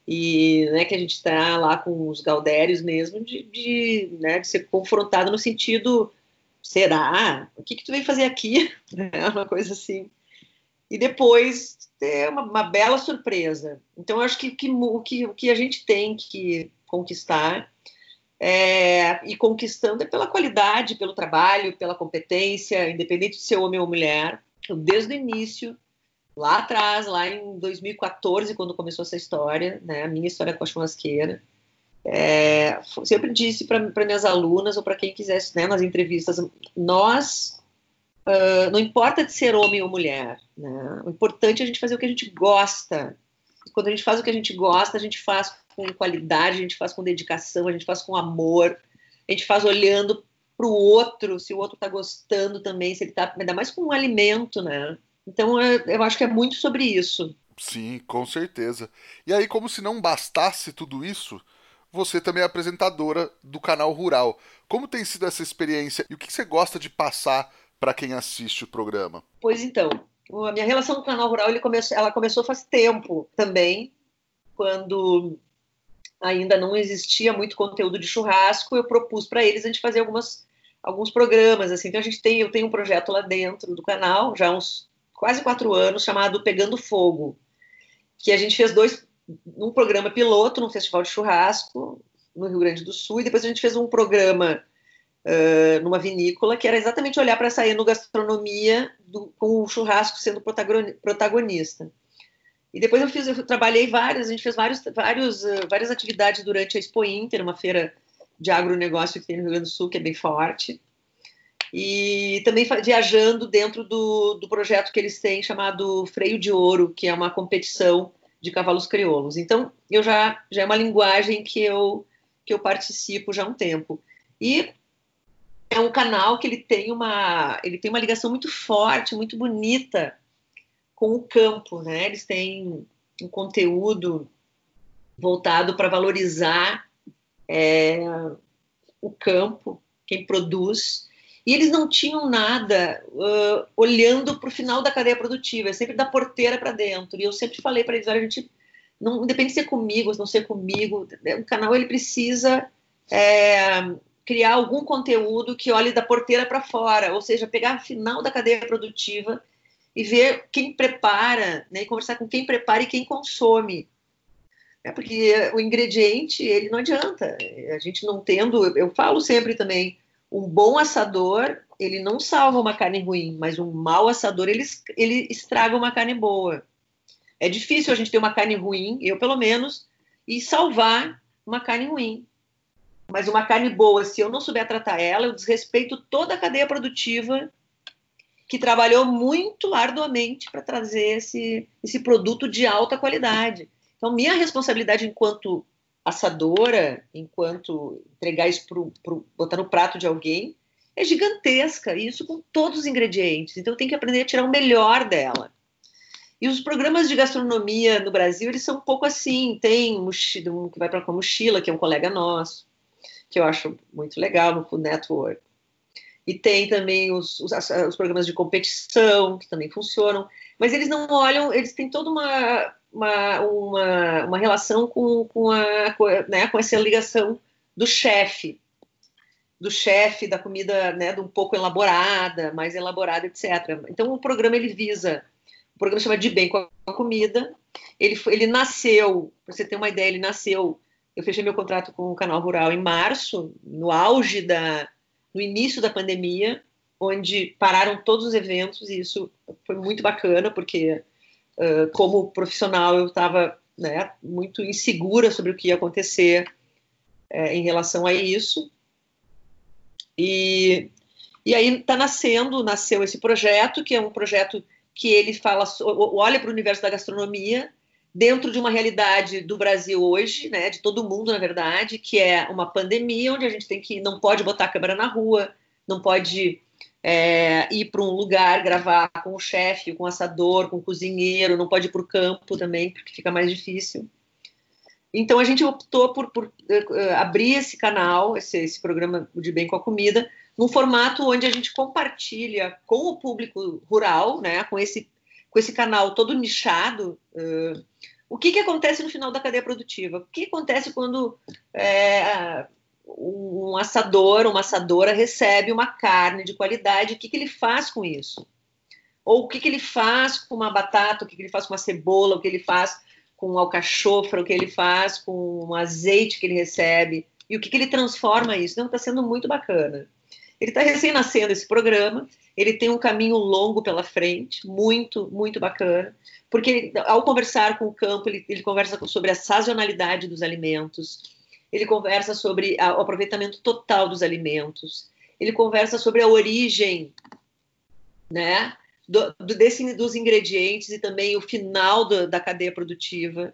Speaker 2: e né, que a gente está lá com os gaudérios mesmo de, de, né, de ser confrontado no sentido será? O que que tu veio fazer aqui? É uma coisa assim e depois ter uma, uma bela surpresa. Então, eu acho que, que, o, que o que a gente tem que conquistar é, e conquistando é pela qualidade, pelo trabalho, pela competência, independente de ser homem ou mulher. Desde o início, lá atrás, lá em 2014, quando começou essa história, né, a minha história com a churrasqueira, é, sempre disse para minhas alunas ou para quem quisesse, né, nas entrevistas, nós Uh, não importa de ser homem ou mulher, né? O importante é a gente fazer o que a gente gosta. Quando a gente faz o que a gente gosta, a gente faz com qualidade, a gente faz com dedicação, a gente faz com amor, a gente faz olhando para o outro, se o outro está gostando também, se ele está, ainda mais com um alimento, né? Então eu acho que é muito sobre isso.
Speaker 1: Sim, com certeza. E aí, como se não bastasse tudo isso, você também é apresentadora do canal Rural. Como tem sido essa experiência e o que você gosta de passar para quem assiste o programa?
Speaker 2: Pois então, a minha relação com o canal rural começou, ela começou faz tempo também, quando ainda não existia muito conteúdo de churrasco, eu propus para eles a gente fazer algumas, alguns programas, assim, então a gente tem, eu tenho um projeto lá dentro do canal, já há uns quase quatro anos, chamado Pegando Fogo, que a gente fez dois, um programa piloto no Festival de Churrasco, no Rio Grande do Sul, e depois a gente fez um programa uh, numa vinícola, que era exatamente olhar para essa enogastronomia do, com o churrasco sendo protagonista. E depois eu fiz, eu trabalhei várias, a gente fez vários, vários, uh, várias atividades durante a Expo Inter, uma feira de agronegócio que tem no Rio Grande do Sul, que é bem forte. E também viajando dentro do, do projeto que eles têm chamado Freio de Ouro, que é uma competição de cavalos crioulos. Então, eu já, já é uma linguagem que eu, que eu participo já há um tempo. E é um canal que ele tem uma, ele tem uma ligação muito forte, muito bonita com o campo, né? Eles têm um conteúdo voltado para valorizar é, o campo, quem produz. E eles não tinham nada uh, olhando para o final da cadeia produtiva, é sempre da porteira para dentro. E eu sempre falei para eles: olha, a gente não depende de ser comigo, não ser comigo. O canal ele precisa é, criar algum conteúdo que olhe da porteira para fora, ou seja, pegar o final da cadeia produtiva e ver quem prepara, né, e conversar com quem prepara e quem consome. É porque o ingrediente, ele não adianta. A gente não tendo, eu falo sempre também, um bom assador, ele não salva uma carne ruim, mas um mau assador, ele, ele estraga uma carne boa. É difícil a gente ter uma carne ruim, eu pelo menos, e salvar uma carne ruim. Mas uma carne boa, se eu não souber tratar ela, eu desrespeito toda a cadeia produtiva que trabalhou muito arduamente para trazer esse, esse produto de alta qualidade. Então, minha responsabilidade enquanto assadora, enquanto entregar isso para botar no prato de alguém, é gigantesca, e isso com todos os ingredientes. Então, eu tenho que aprender a tirar o melhor dela. E os programas de gastronomia no Brasil, eles são um pouco assim. Tem um que vai para a Mochila, que é um colega nosso, que eu acho muito legal no Network. E tem também os, os, os, programas de competição, que também funcionam, mas eles não olham, eles têm toda uma, uma, uma, uma relação com, com, a, né, com essa ligação do chefe, do chefe, da comida né, um pouco elaborada, mais elaborada, etc. Então o programa ele visa, o programa chama De Bem com a Comida, ele, ele nasceu, para você ter uma ideia, ele nasceu, eu fechei meu contrato com o Canal Rural em março, no auge da no início da pandemia, onde pararam todos os eventos, e isso foi muito bacana, porque, uh, como profissional, eu estava né, muito insegura sobre o que ia acontecer uh, em relação a isso. E, e aí está nascendo, nasceu esse projeto, que é um projeto que ele fala, olha para o universo da gastronomia, dentro de uma realidade do Brasil hoje, né, de todo mundo, na verdade, que é uma pandemia onde a gente tem que não pode botar a câmera na rua, não pode é, ir para um lugar gravar com o chefe, com o assador, com o cozinheiro, não pode ir para o campo também, porque fica mais difícil. Então a gente optou por, por uh, abrir esse canal, esse, esse programa de Bem com a Comida, num formato onde a gente compartilha com o público rural, né, com esse com esse canal todo nichado, uh, o que, que acontece no final da cadeia produtiva? O que acontece quando é, um assador, uma assadora recebe uma carne de qualidade? O que, que ele faz com isso? Ou o que, que ele faz com uma batata? O que, que ele faz com uma cebola? O que ele faz com um alcachofra? O que ele faz com um azeite que ele recebe? E o que, que ele transforma isso? Então, está sendo muito bacana. Ele está recém-nascendo esse programa, ele tem um caminho longo pela frente, muito, muito bacana, porque ao conversar com o campo, ele, ele conversa sobre a sazonalidade dos alimentos, ele conversa sobre a, o aproveitamento total dos alimentos, ele conversa sobre a origem, né, do, do, desse, dos ingredientes e também o final do, da cadeia produtiva.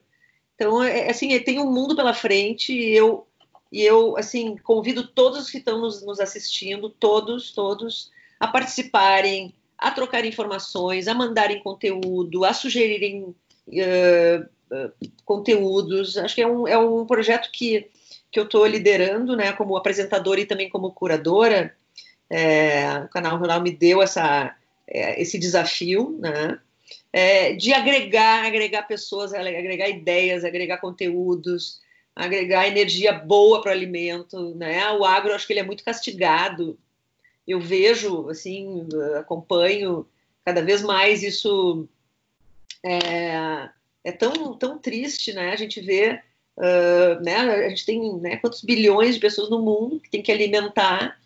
Speaker 2: Então, é, é assim, tem um mundo pela frente e eu e eu, assim, convido todos que estão nos, nos assistindo, todos, todos, a participarem, a trocar informações, a mandarem conteúdo, a sugerirem uh, uh, conteúdos. Acho que é um, é um projeto que, que eu estou liderando, né, como apresentadora e também como curadora. É, o canal Rural me deu essa, é, esse desafio, né, é, de agregar, agregar pessoas, agregar ideias, agregar conteúdos, agregar energia boa para o alimento, né? O agro, acho que ele é muito castigado. Eu vejo, assim, acompanho cada vez mais isso é, é tão, tão triste, né? A gente vê, uh, né? A gente tem né, quantos bilhões de pessoas no mundo que tem que alimentar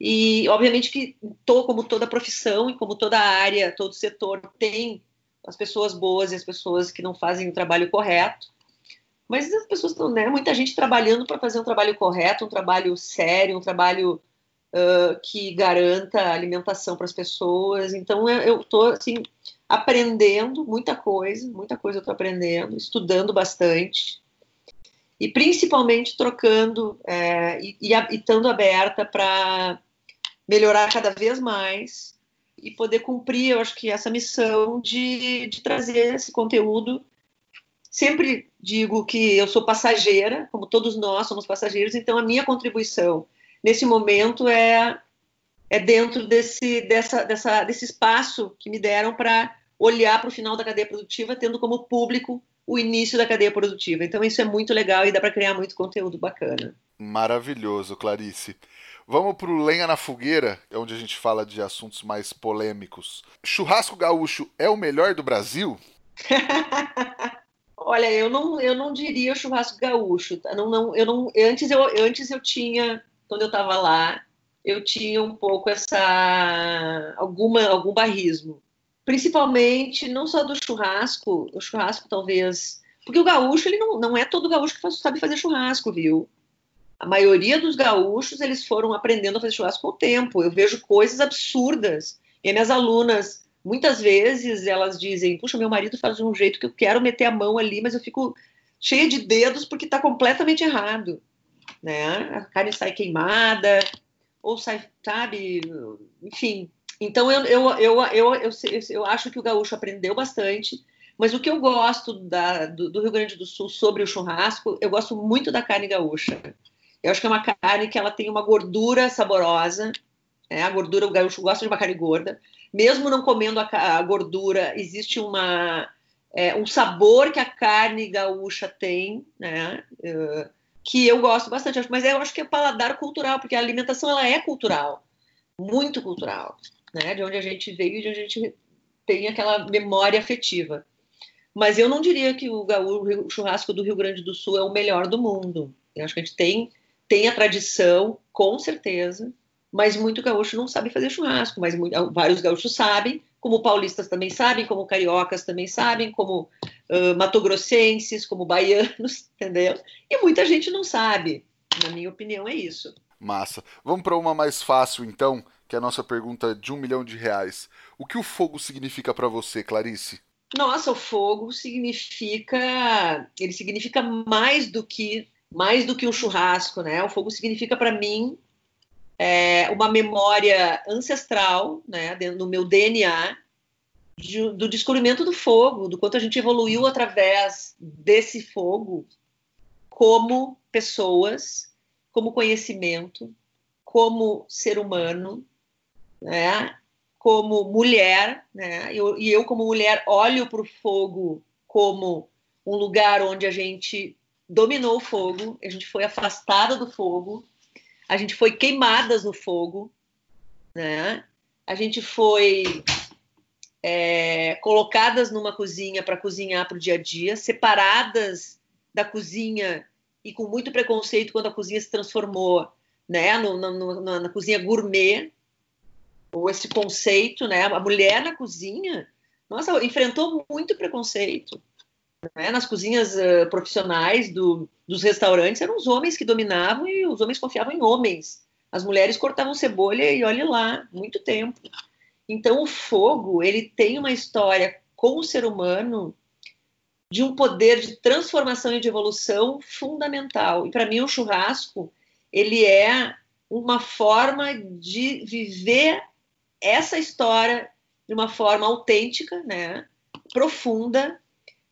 Speaker 2: e, obviamente, que tô, como toda profissão e como toda área, todo setor tem as pessoas boas e as pessoas que não fazem o trabalho correto. Mas as pessoas estão, né? Muita gente trabalhando para fazer um trabalho correto, um trabalho sério, um trabalho uh, que garanta alimentação para as pessoas. Então eu estou assim aprendendo muita coisa, muita coisa eu estou aprendendo, estudando bastante e principalmente trocando é, e, e, e estando aberta para melhorar cada vez mais e poder cumprir, eu acho que essa missão de, de trazer esse conteúdo. Sempre digo que eu sou passageira, como todos nós somos passageiros, então a minha contribuição nesse momento é é dentro desse, dessa, dessa, desse espaço que me deram para olhar para o final da cadeia produtiva, tendo como público o início da cadeia produtiva. Então, isso é muito legal e dá para criar muito conteúdo bacana.
Speaker 1: Maravilhoso, Clarice. Vamos para o Lenha na Fogueira, é onde a gente fala de assuntos mais polêmicos. Churrasco gaúcho é o melhor do Brasil?
Speaker 2: Olha, eu não, eu não diria churrasco gaúcho. Tá? Não, não, eu não, antes, eu, antes eu tinha, quando eu estava lá, eu tinha um pouco essa alguma algum barrismo, principalmente não só do churrasco, o churrasco talvez, porque o gaúcho ele não, não é todo gaúcho que faz, sabe fazer churrasco, viu? A maioria dos gaúchos eles foram aprendendo a fazer churrasco com o tempo. Eu vejo coisas absurdas. E minhas alunas, muitas vezes, elas dizem: Puxa, meu marido faz de um jeito que eu quero meter a mão ali, mas eu fico cheia de dedos porque está completamente errado. Né? A carne sai queimada, ou sai, sabe? Enfim. Então eu, eu, eu, eu, eu, eu acho que o gaúcho aprendeu bastante. Mas o que eu gosto da, do, do Rio Grande do Sul sobre o churrasco, eu gosto muito da carne gaúcha. Eu acho que é uma carne que ela tem uma gordura saborosa. Né? A gordura, o gaúcho gosta de uma carne gorda. Mesmo não comendo a, a gordura, existe uma, é, um sabor que a carne gaúcha tem, né? Uh, que eu gosto bastante. Mas eu acho que é paladar cultural, porque a alimentação ela é cultural, muito cultural, né? De onde a gente veio e de onde a gente tem aquela memória afetiva. Mas eu não diria que o, gaúcho, o churrasco do Rio Grande do Sul é o melhor do mundo. Eu acho que a gente tem tem a tradição, com certeza, mas muito gaúcho não sabe fazer churrasco, mas muito, vários gaúchos sabem, como paulistas também sabem, como cariocas também sabem, como uh, matogrossenses, como baianos, entendeu? E muita gente não sabe. Na minha opinião, é isso.
Speaker 1: Massa. Vamos para uma mais fácil, então, que é a nossa pergunta de um milhão de reais. O que o fogo significa para você, Clarice?
Speaker 2: Nossa, o fogo significa. Ele significa mais do que mais do que um churrasco, né? O fogo significa para mim é, uma memória ancestral, né, no meu DNA, de, do descobrimento do fogo, do quanto a gente evoluiu através desse fogo, como pessoas, como conhecimento, como ser humano, né? Como mulher, né? Eu, e eu como mulher olho para o fogo como um lugar onde a gente dominou o fogo, a gente foi afastada do fogo, a gente foi queimadas no fogo, né? A gente foi é, colocadas numa cozinha para cozinhar para o dia a dia, separadas da cozinha e com muito preconceito quando a cozinha se transformou, né, no, no, na, na cozinha gourmet, ou esse conceito, né, a mulher na cozinha, nossa, enfrentou muito preconceito né, nas cozinhas uh, profissionais do, dos restaurantes, eram os homens que dominavam e os homens confiavam em homens. As mulheres cortavam cebola e olhe lá, muito tempo. Então o fogo, ele tem uma história com o ser humano de um poder de transformação e de evolução fundamental. E para mim o churrasco, ele é uma forma de viver essa história de uma forma autêntica, né, profunda,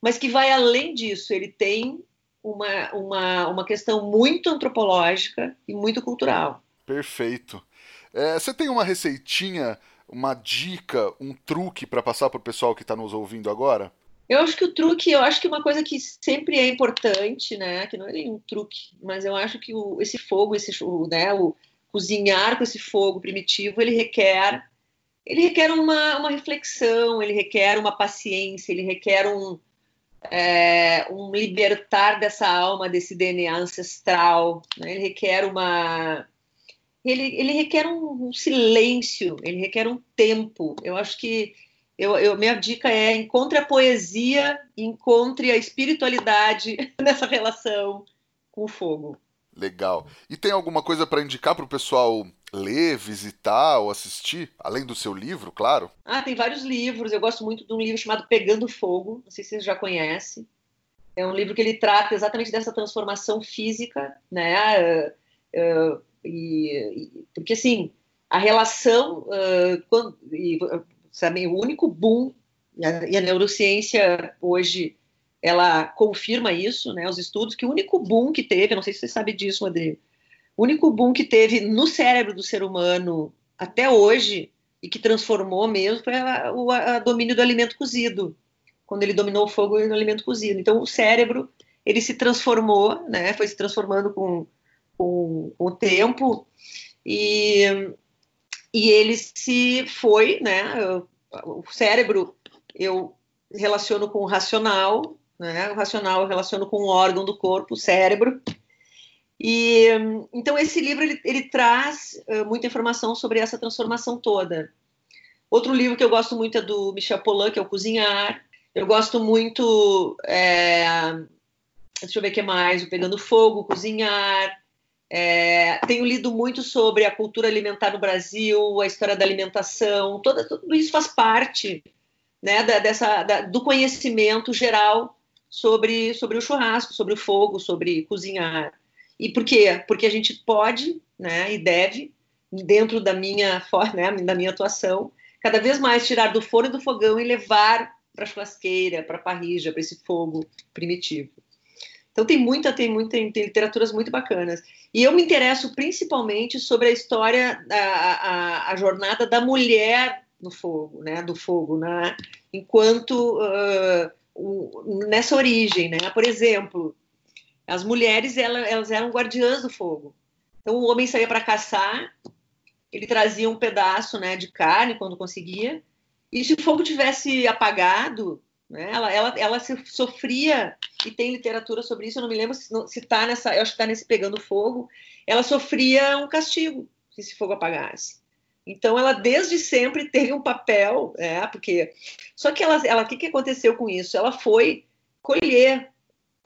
Speaker 2: mas que vai além disso. Ele tem uma, uma, uma questão muito antropológica e muito cultural.
Speaker 1: Perfeito. É, você tem uma receitinha, uma dica, um truque para passar para o pessoal que está nos ouvindo agora?
Speaker 2: Eu acho que o truque, eu acho que uma coisa que sempre é importante, né, que não é nenhum truque, mas eu acho que o, esse fogo, esse, né, o cozinhar com esse fogo primitivo, ele requer, ele requer uma, uma reflexão, ele requer uma paciência, ele requer um, é, um libertar dessa alma, desse DNA ancestral, né, ele requer uma ele, ele requer um, um silêncio, ele requer um tempo. Eu acho que eu, eu, minha dica é encontre a poesia, encontre a espiritualidade nessa relação com o fogo.
Speaker 1: Legal. E tem alguma coisa para indicar para o pessoal ler, visitar ou assistir, além do seu livro, claro?
Speaker 2: Ah, tem vários livros. Eu gosto muito de um livro chamado Pegando Fogo. Não sei se você já conhece. É um livro que ele trata exatamente dessa transformação física, né? Uh, uh, e, e, porque assim, a relação uh, quando, e, sabe, o único boom, e a, e a neurociência hoje ela confirma isso, né? Os estudos que o único boom que teve, não sei se você sabe disso, Rodrigo, o único boom que teve no cérebro do ser humano até hoje e que transformou mesmo foi a, o a domínio do alimento cozido, quando ele dominou o fogo no alimento cozido. Então o cérebro ele se transformou, né? Foi se transformando com, com, com o tempo e e ele se foi, né? O cérebro eu relaciono com o racional, né? O racional eu relaciono com o órgão do corpo, o cérebro. E então esse livro ele, ele traz uh, muita informação sobre essa transformação toda. Outro livro que eu gosto muito é do Michel Polan, que é o Cozinhar. Eu gosto muito, é, deixa eu ver o que mais, o Pegando Fogo, Cozinhar. É, tenho lido muito sobre a cultura alimentar no Brasil, a história da alimentação, toda, tudo isso faz parte né, da, dessa, da, do conhecimento geral sobre, sobre o churrasco, sobre o fogo, sobre cozinhar. E por quê? Porque a gente pode né, e deve, dentro da minha, né, da minha atuação, cada vez mais tirar do forno e do fogão e levar para a churrasqueira, para a parrija, para esse fogo primitivo. Então tem muita, tem muita, tem literaturas muito bacanas. E eu me interesso principalmente sobre a história, a, a, a jornada da mulher no fogo, né, do fogo, né, enquanto uh, nessa origem, né, por exemplo, as mulheres elas, elas eram guardiãs do fogo. Então o homem saía para caçar, ele trazia um pedaço, né, de carne quando conseguia, e se o fogo tivesse apagado, né? Ela, ela, ela sofria, e tem literatura sobre isso, eu não me lembro se, está nessa, eu acho que está nesse Pegando Fogo, ela sofria um castigo se esse fogo apagasse. Então, ela desde sempre teve um papel, é, porque. Só que ela, ela, o que, que aconteceu com isso? Ela foi colher,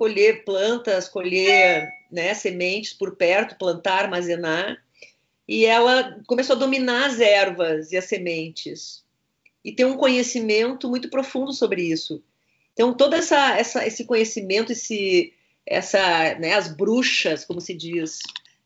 Speaker 2: colher plantas, colher né, sementes por perto, plantar, armazenar, e ela começou a dominar as ervas e as sementes e ter um conhecimento muito profundo sobre isso. Então, todo essa, essa, esse conhecimento, esse, essa, né, as bruxas, como se diz,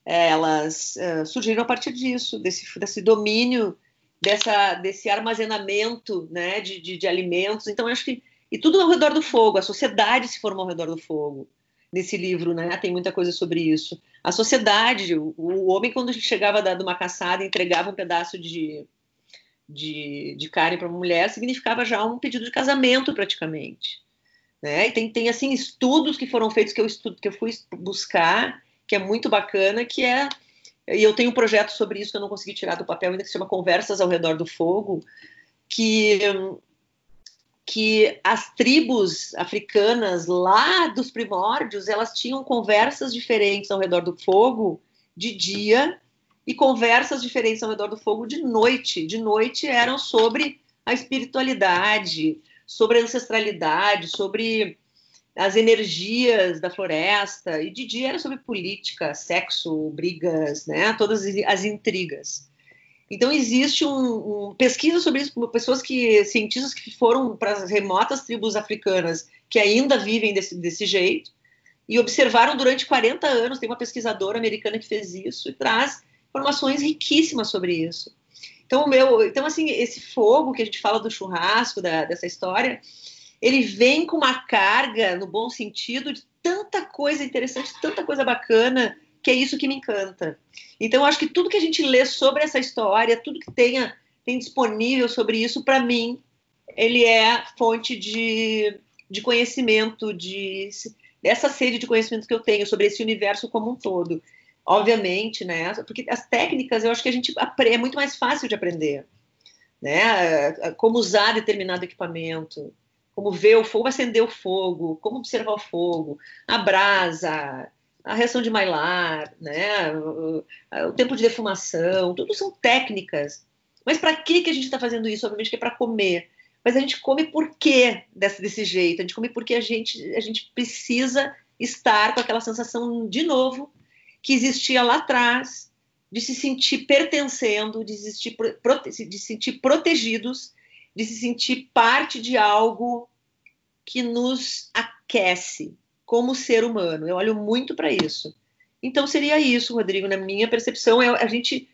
Speaker 2: elas uh, surgiram a partir disso, desse, desse domínio, dessa, desse armazenamento né, de, de, de alimentos. Então, acho que. E tudo ao redor do fogo, a sociedade se formou ao redor do fogo. Nesse livro, né, tem muita coisa sobre isso. A sociedade, o, o homem, quando chegava de uma caçada, entregava um pedaço de, de, de carne para uma mulher significava já um pedido de casamento praticamente. Né? E tem, tem assim estudos que foram feitos que eu estudo, que eu fui buscar, que é muito bacana, que é e eu tenho um projeto sobre isso que eu não consegui tirar do papel ainda que se chama Conversas ao redor do fogo, que que as tribos africanas lá dos primórdios elas tinham conversas diferentes ao redor do fogo de dia e conversas diferentes ao redor do fogo de noite. De noite eram sobre a espiritualidade, sobre a ancestralidade, sobre as energias da floresta, e de dia era sobre política, sexo, brigas, né, todas as intrigas. Então existe um, um pesquisa sobre isso, pessoas que cientistas que foram para as remotas tribos africanas que ainda vivem desse, desse jeito e observaram durante 40 anos. Tem uma pesquisadora americana que fez isso e traz informações riquíssimas sobre isso. Então, meu, então assim, esse fogo que a gente fala do churrasco, da, dessa história, ele vem com uma carga, no bom sentido, de tanta coisa interessante, tanta coisa bacana, que é isso que me encanta. Então, eu acho que tudo que a gente lê sobre essa história, tudo que tenha tem disponível sobre isso, para mim, ele é fonte de de conhecimento, de dessa sede de conhecimento que eu tenho sobre esse universo como um todo. Obviamente, né? Porque as técnicas eu acho que a gente é muito mais fácil de aprender, né? Como usar determinado equipamento, como ver o fogo, acender o fogo, como observar o fogo, a brasa, a reação de Maillard, né? O, o tempo de defumação, tudo são técnicas. Mas para que que a gente está fazendo isso? Obviamente que é para comer mas a gente come por quê desse, desse jeito? A gente come porque a gente, a gente precisa estar com aquela sensação, de novo, que existia lá atrás, de se sentir pertencendo, de, de se sentir protegidos, de se sentir parte de algo que nos aquece como ser humano. Eu olho muito para isso. Então seria isso, Rodrigo, na minha percepção, é a gente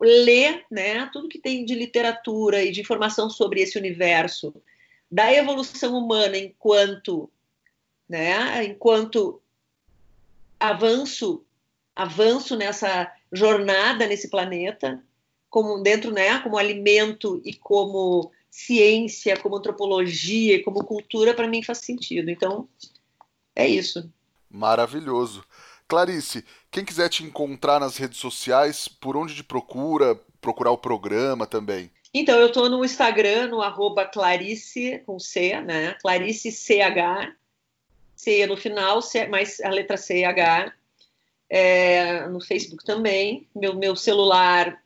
Speaker 2: ler né, tudo que tem de literatura e de informação sobre esse universo da evolução humana enquanto, né, enquanto avanço, avanço nessa jornada nesse planeta, como dentro, né, como alimento e como ciência, como antropologia, como cultura, para mim faz sentido. Então, é isso.
Speaker 1: Maravilhoso. Clarice, quem quiser te encontrar nas redes sociais, por onde te procura, procurar o programa também?
Speaker 2: Então, eu estou no Instagram, no arroba Clarice, com C, né? Clarice CH, C no final, C, mais a letra CH. É, no Facebook também. Meu, meu celular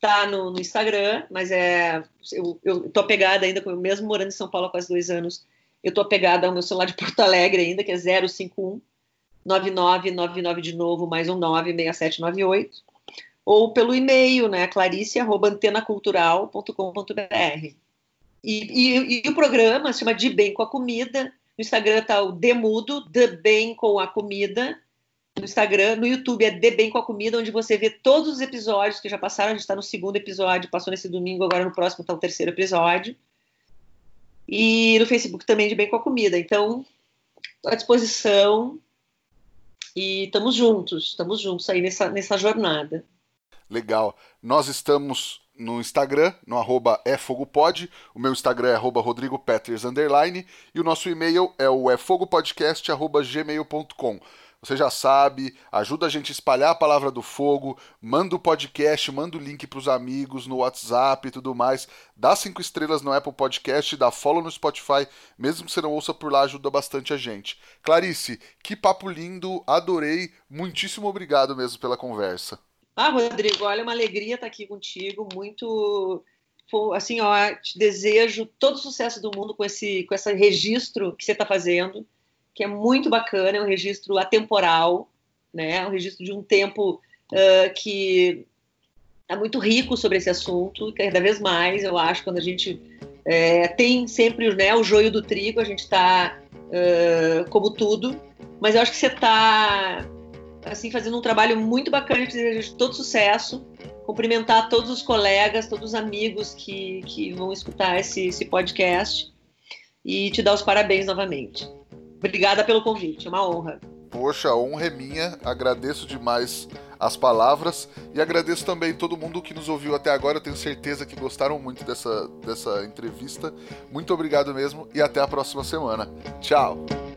Speaker 2: tá no, no Instagram, mas é eu, eu tô apegada ainda, mesmo morando em São Paulo há quase dois anos, eu tô apegada ao meu celular de Porto Alegre ainda, que é 051 9999 de novo, mais um 96798, ou pelo e-mail, né, clarice.antenacultural.com.br. E, e, e, o programa se chama De Bem com a Comida, no Instagram está o Demudo, De Bem com a Comida, no Instagram, no YouTube é De Bem com a Comida, onde você vê todos os episódios que já passaram, a gente está no segundo episódio, passou nesse domingo, agora no próximo está o terceiro episódio. E no Facebook também De Bem com a Comida. Então, à disposição, e estamos juntos, estamos juntos aí nessa, nessa jornada.
Speaker 1: Legal. Nós estamos no Instagram, no arroba efogopod, o meu Instagram é arroba e o nosso e-mail é o efogopodcast.gmail.com. Você já sabe, ajuda a gente a espalhar a palavra do fogo, manda o podcast, manda o link para os amigos no WhatsApp e tudo mais. Dá cinco estrelas no Apple Podcast, dá follow no Spotify, mesmo que você não ouça por lá, ajuda bastante a gente. Clarice, que papo lindo, adorei, muitíssimo obrigado mesmo pela conversa.
Speaker 2: Ah, Rodrigo, olha, uma alegria estar aqui contigo, muito assim, ó, te desejo todo o sucesso do mundo com esse, com esse registro que você está fazendo que é muito bacana, é um registro atemporal, né? É um registro de um tempo uh, que é muito rico sobre esse assunto, cada vez mais, eu acho, quando a gente é, tem sempre né, o joio do trigo, a gente está uh, como tudo, mas eu acho que você está assim, fazendo um trabalho muito bacana, te desejo todo sucesso, cumprimentar todos os colegas, todos os amigos que, que vão escutar esse, esse podcast e te dar os parabéns novamente. Obrigada pelo convite, é uma honra.
Speaker 1: Poxa, a honra é minha, agradeço demais as palavras e agradeço também todo mundo que nos ouviu até agora. Eu tenho certeza que gostaram muito dessa, dessa entrevista. Muito obrigado mesmo e até a próxima semana. Tchau!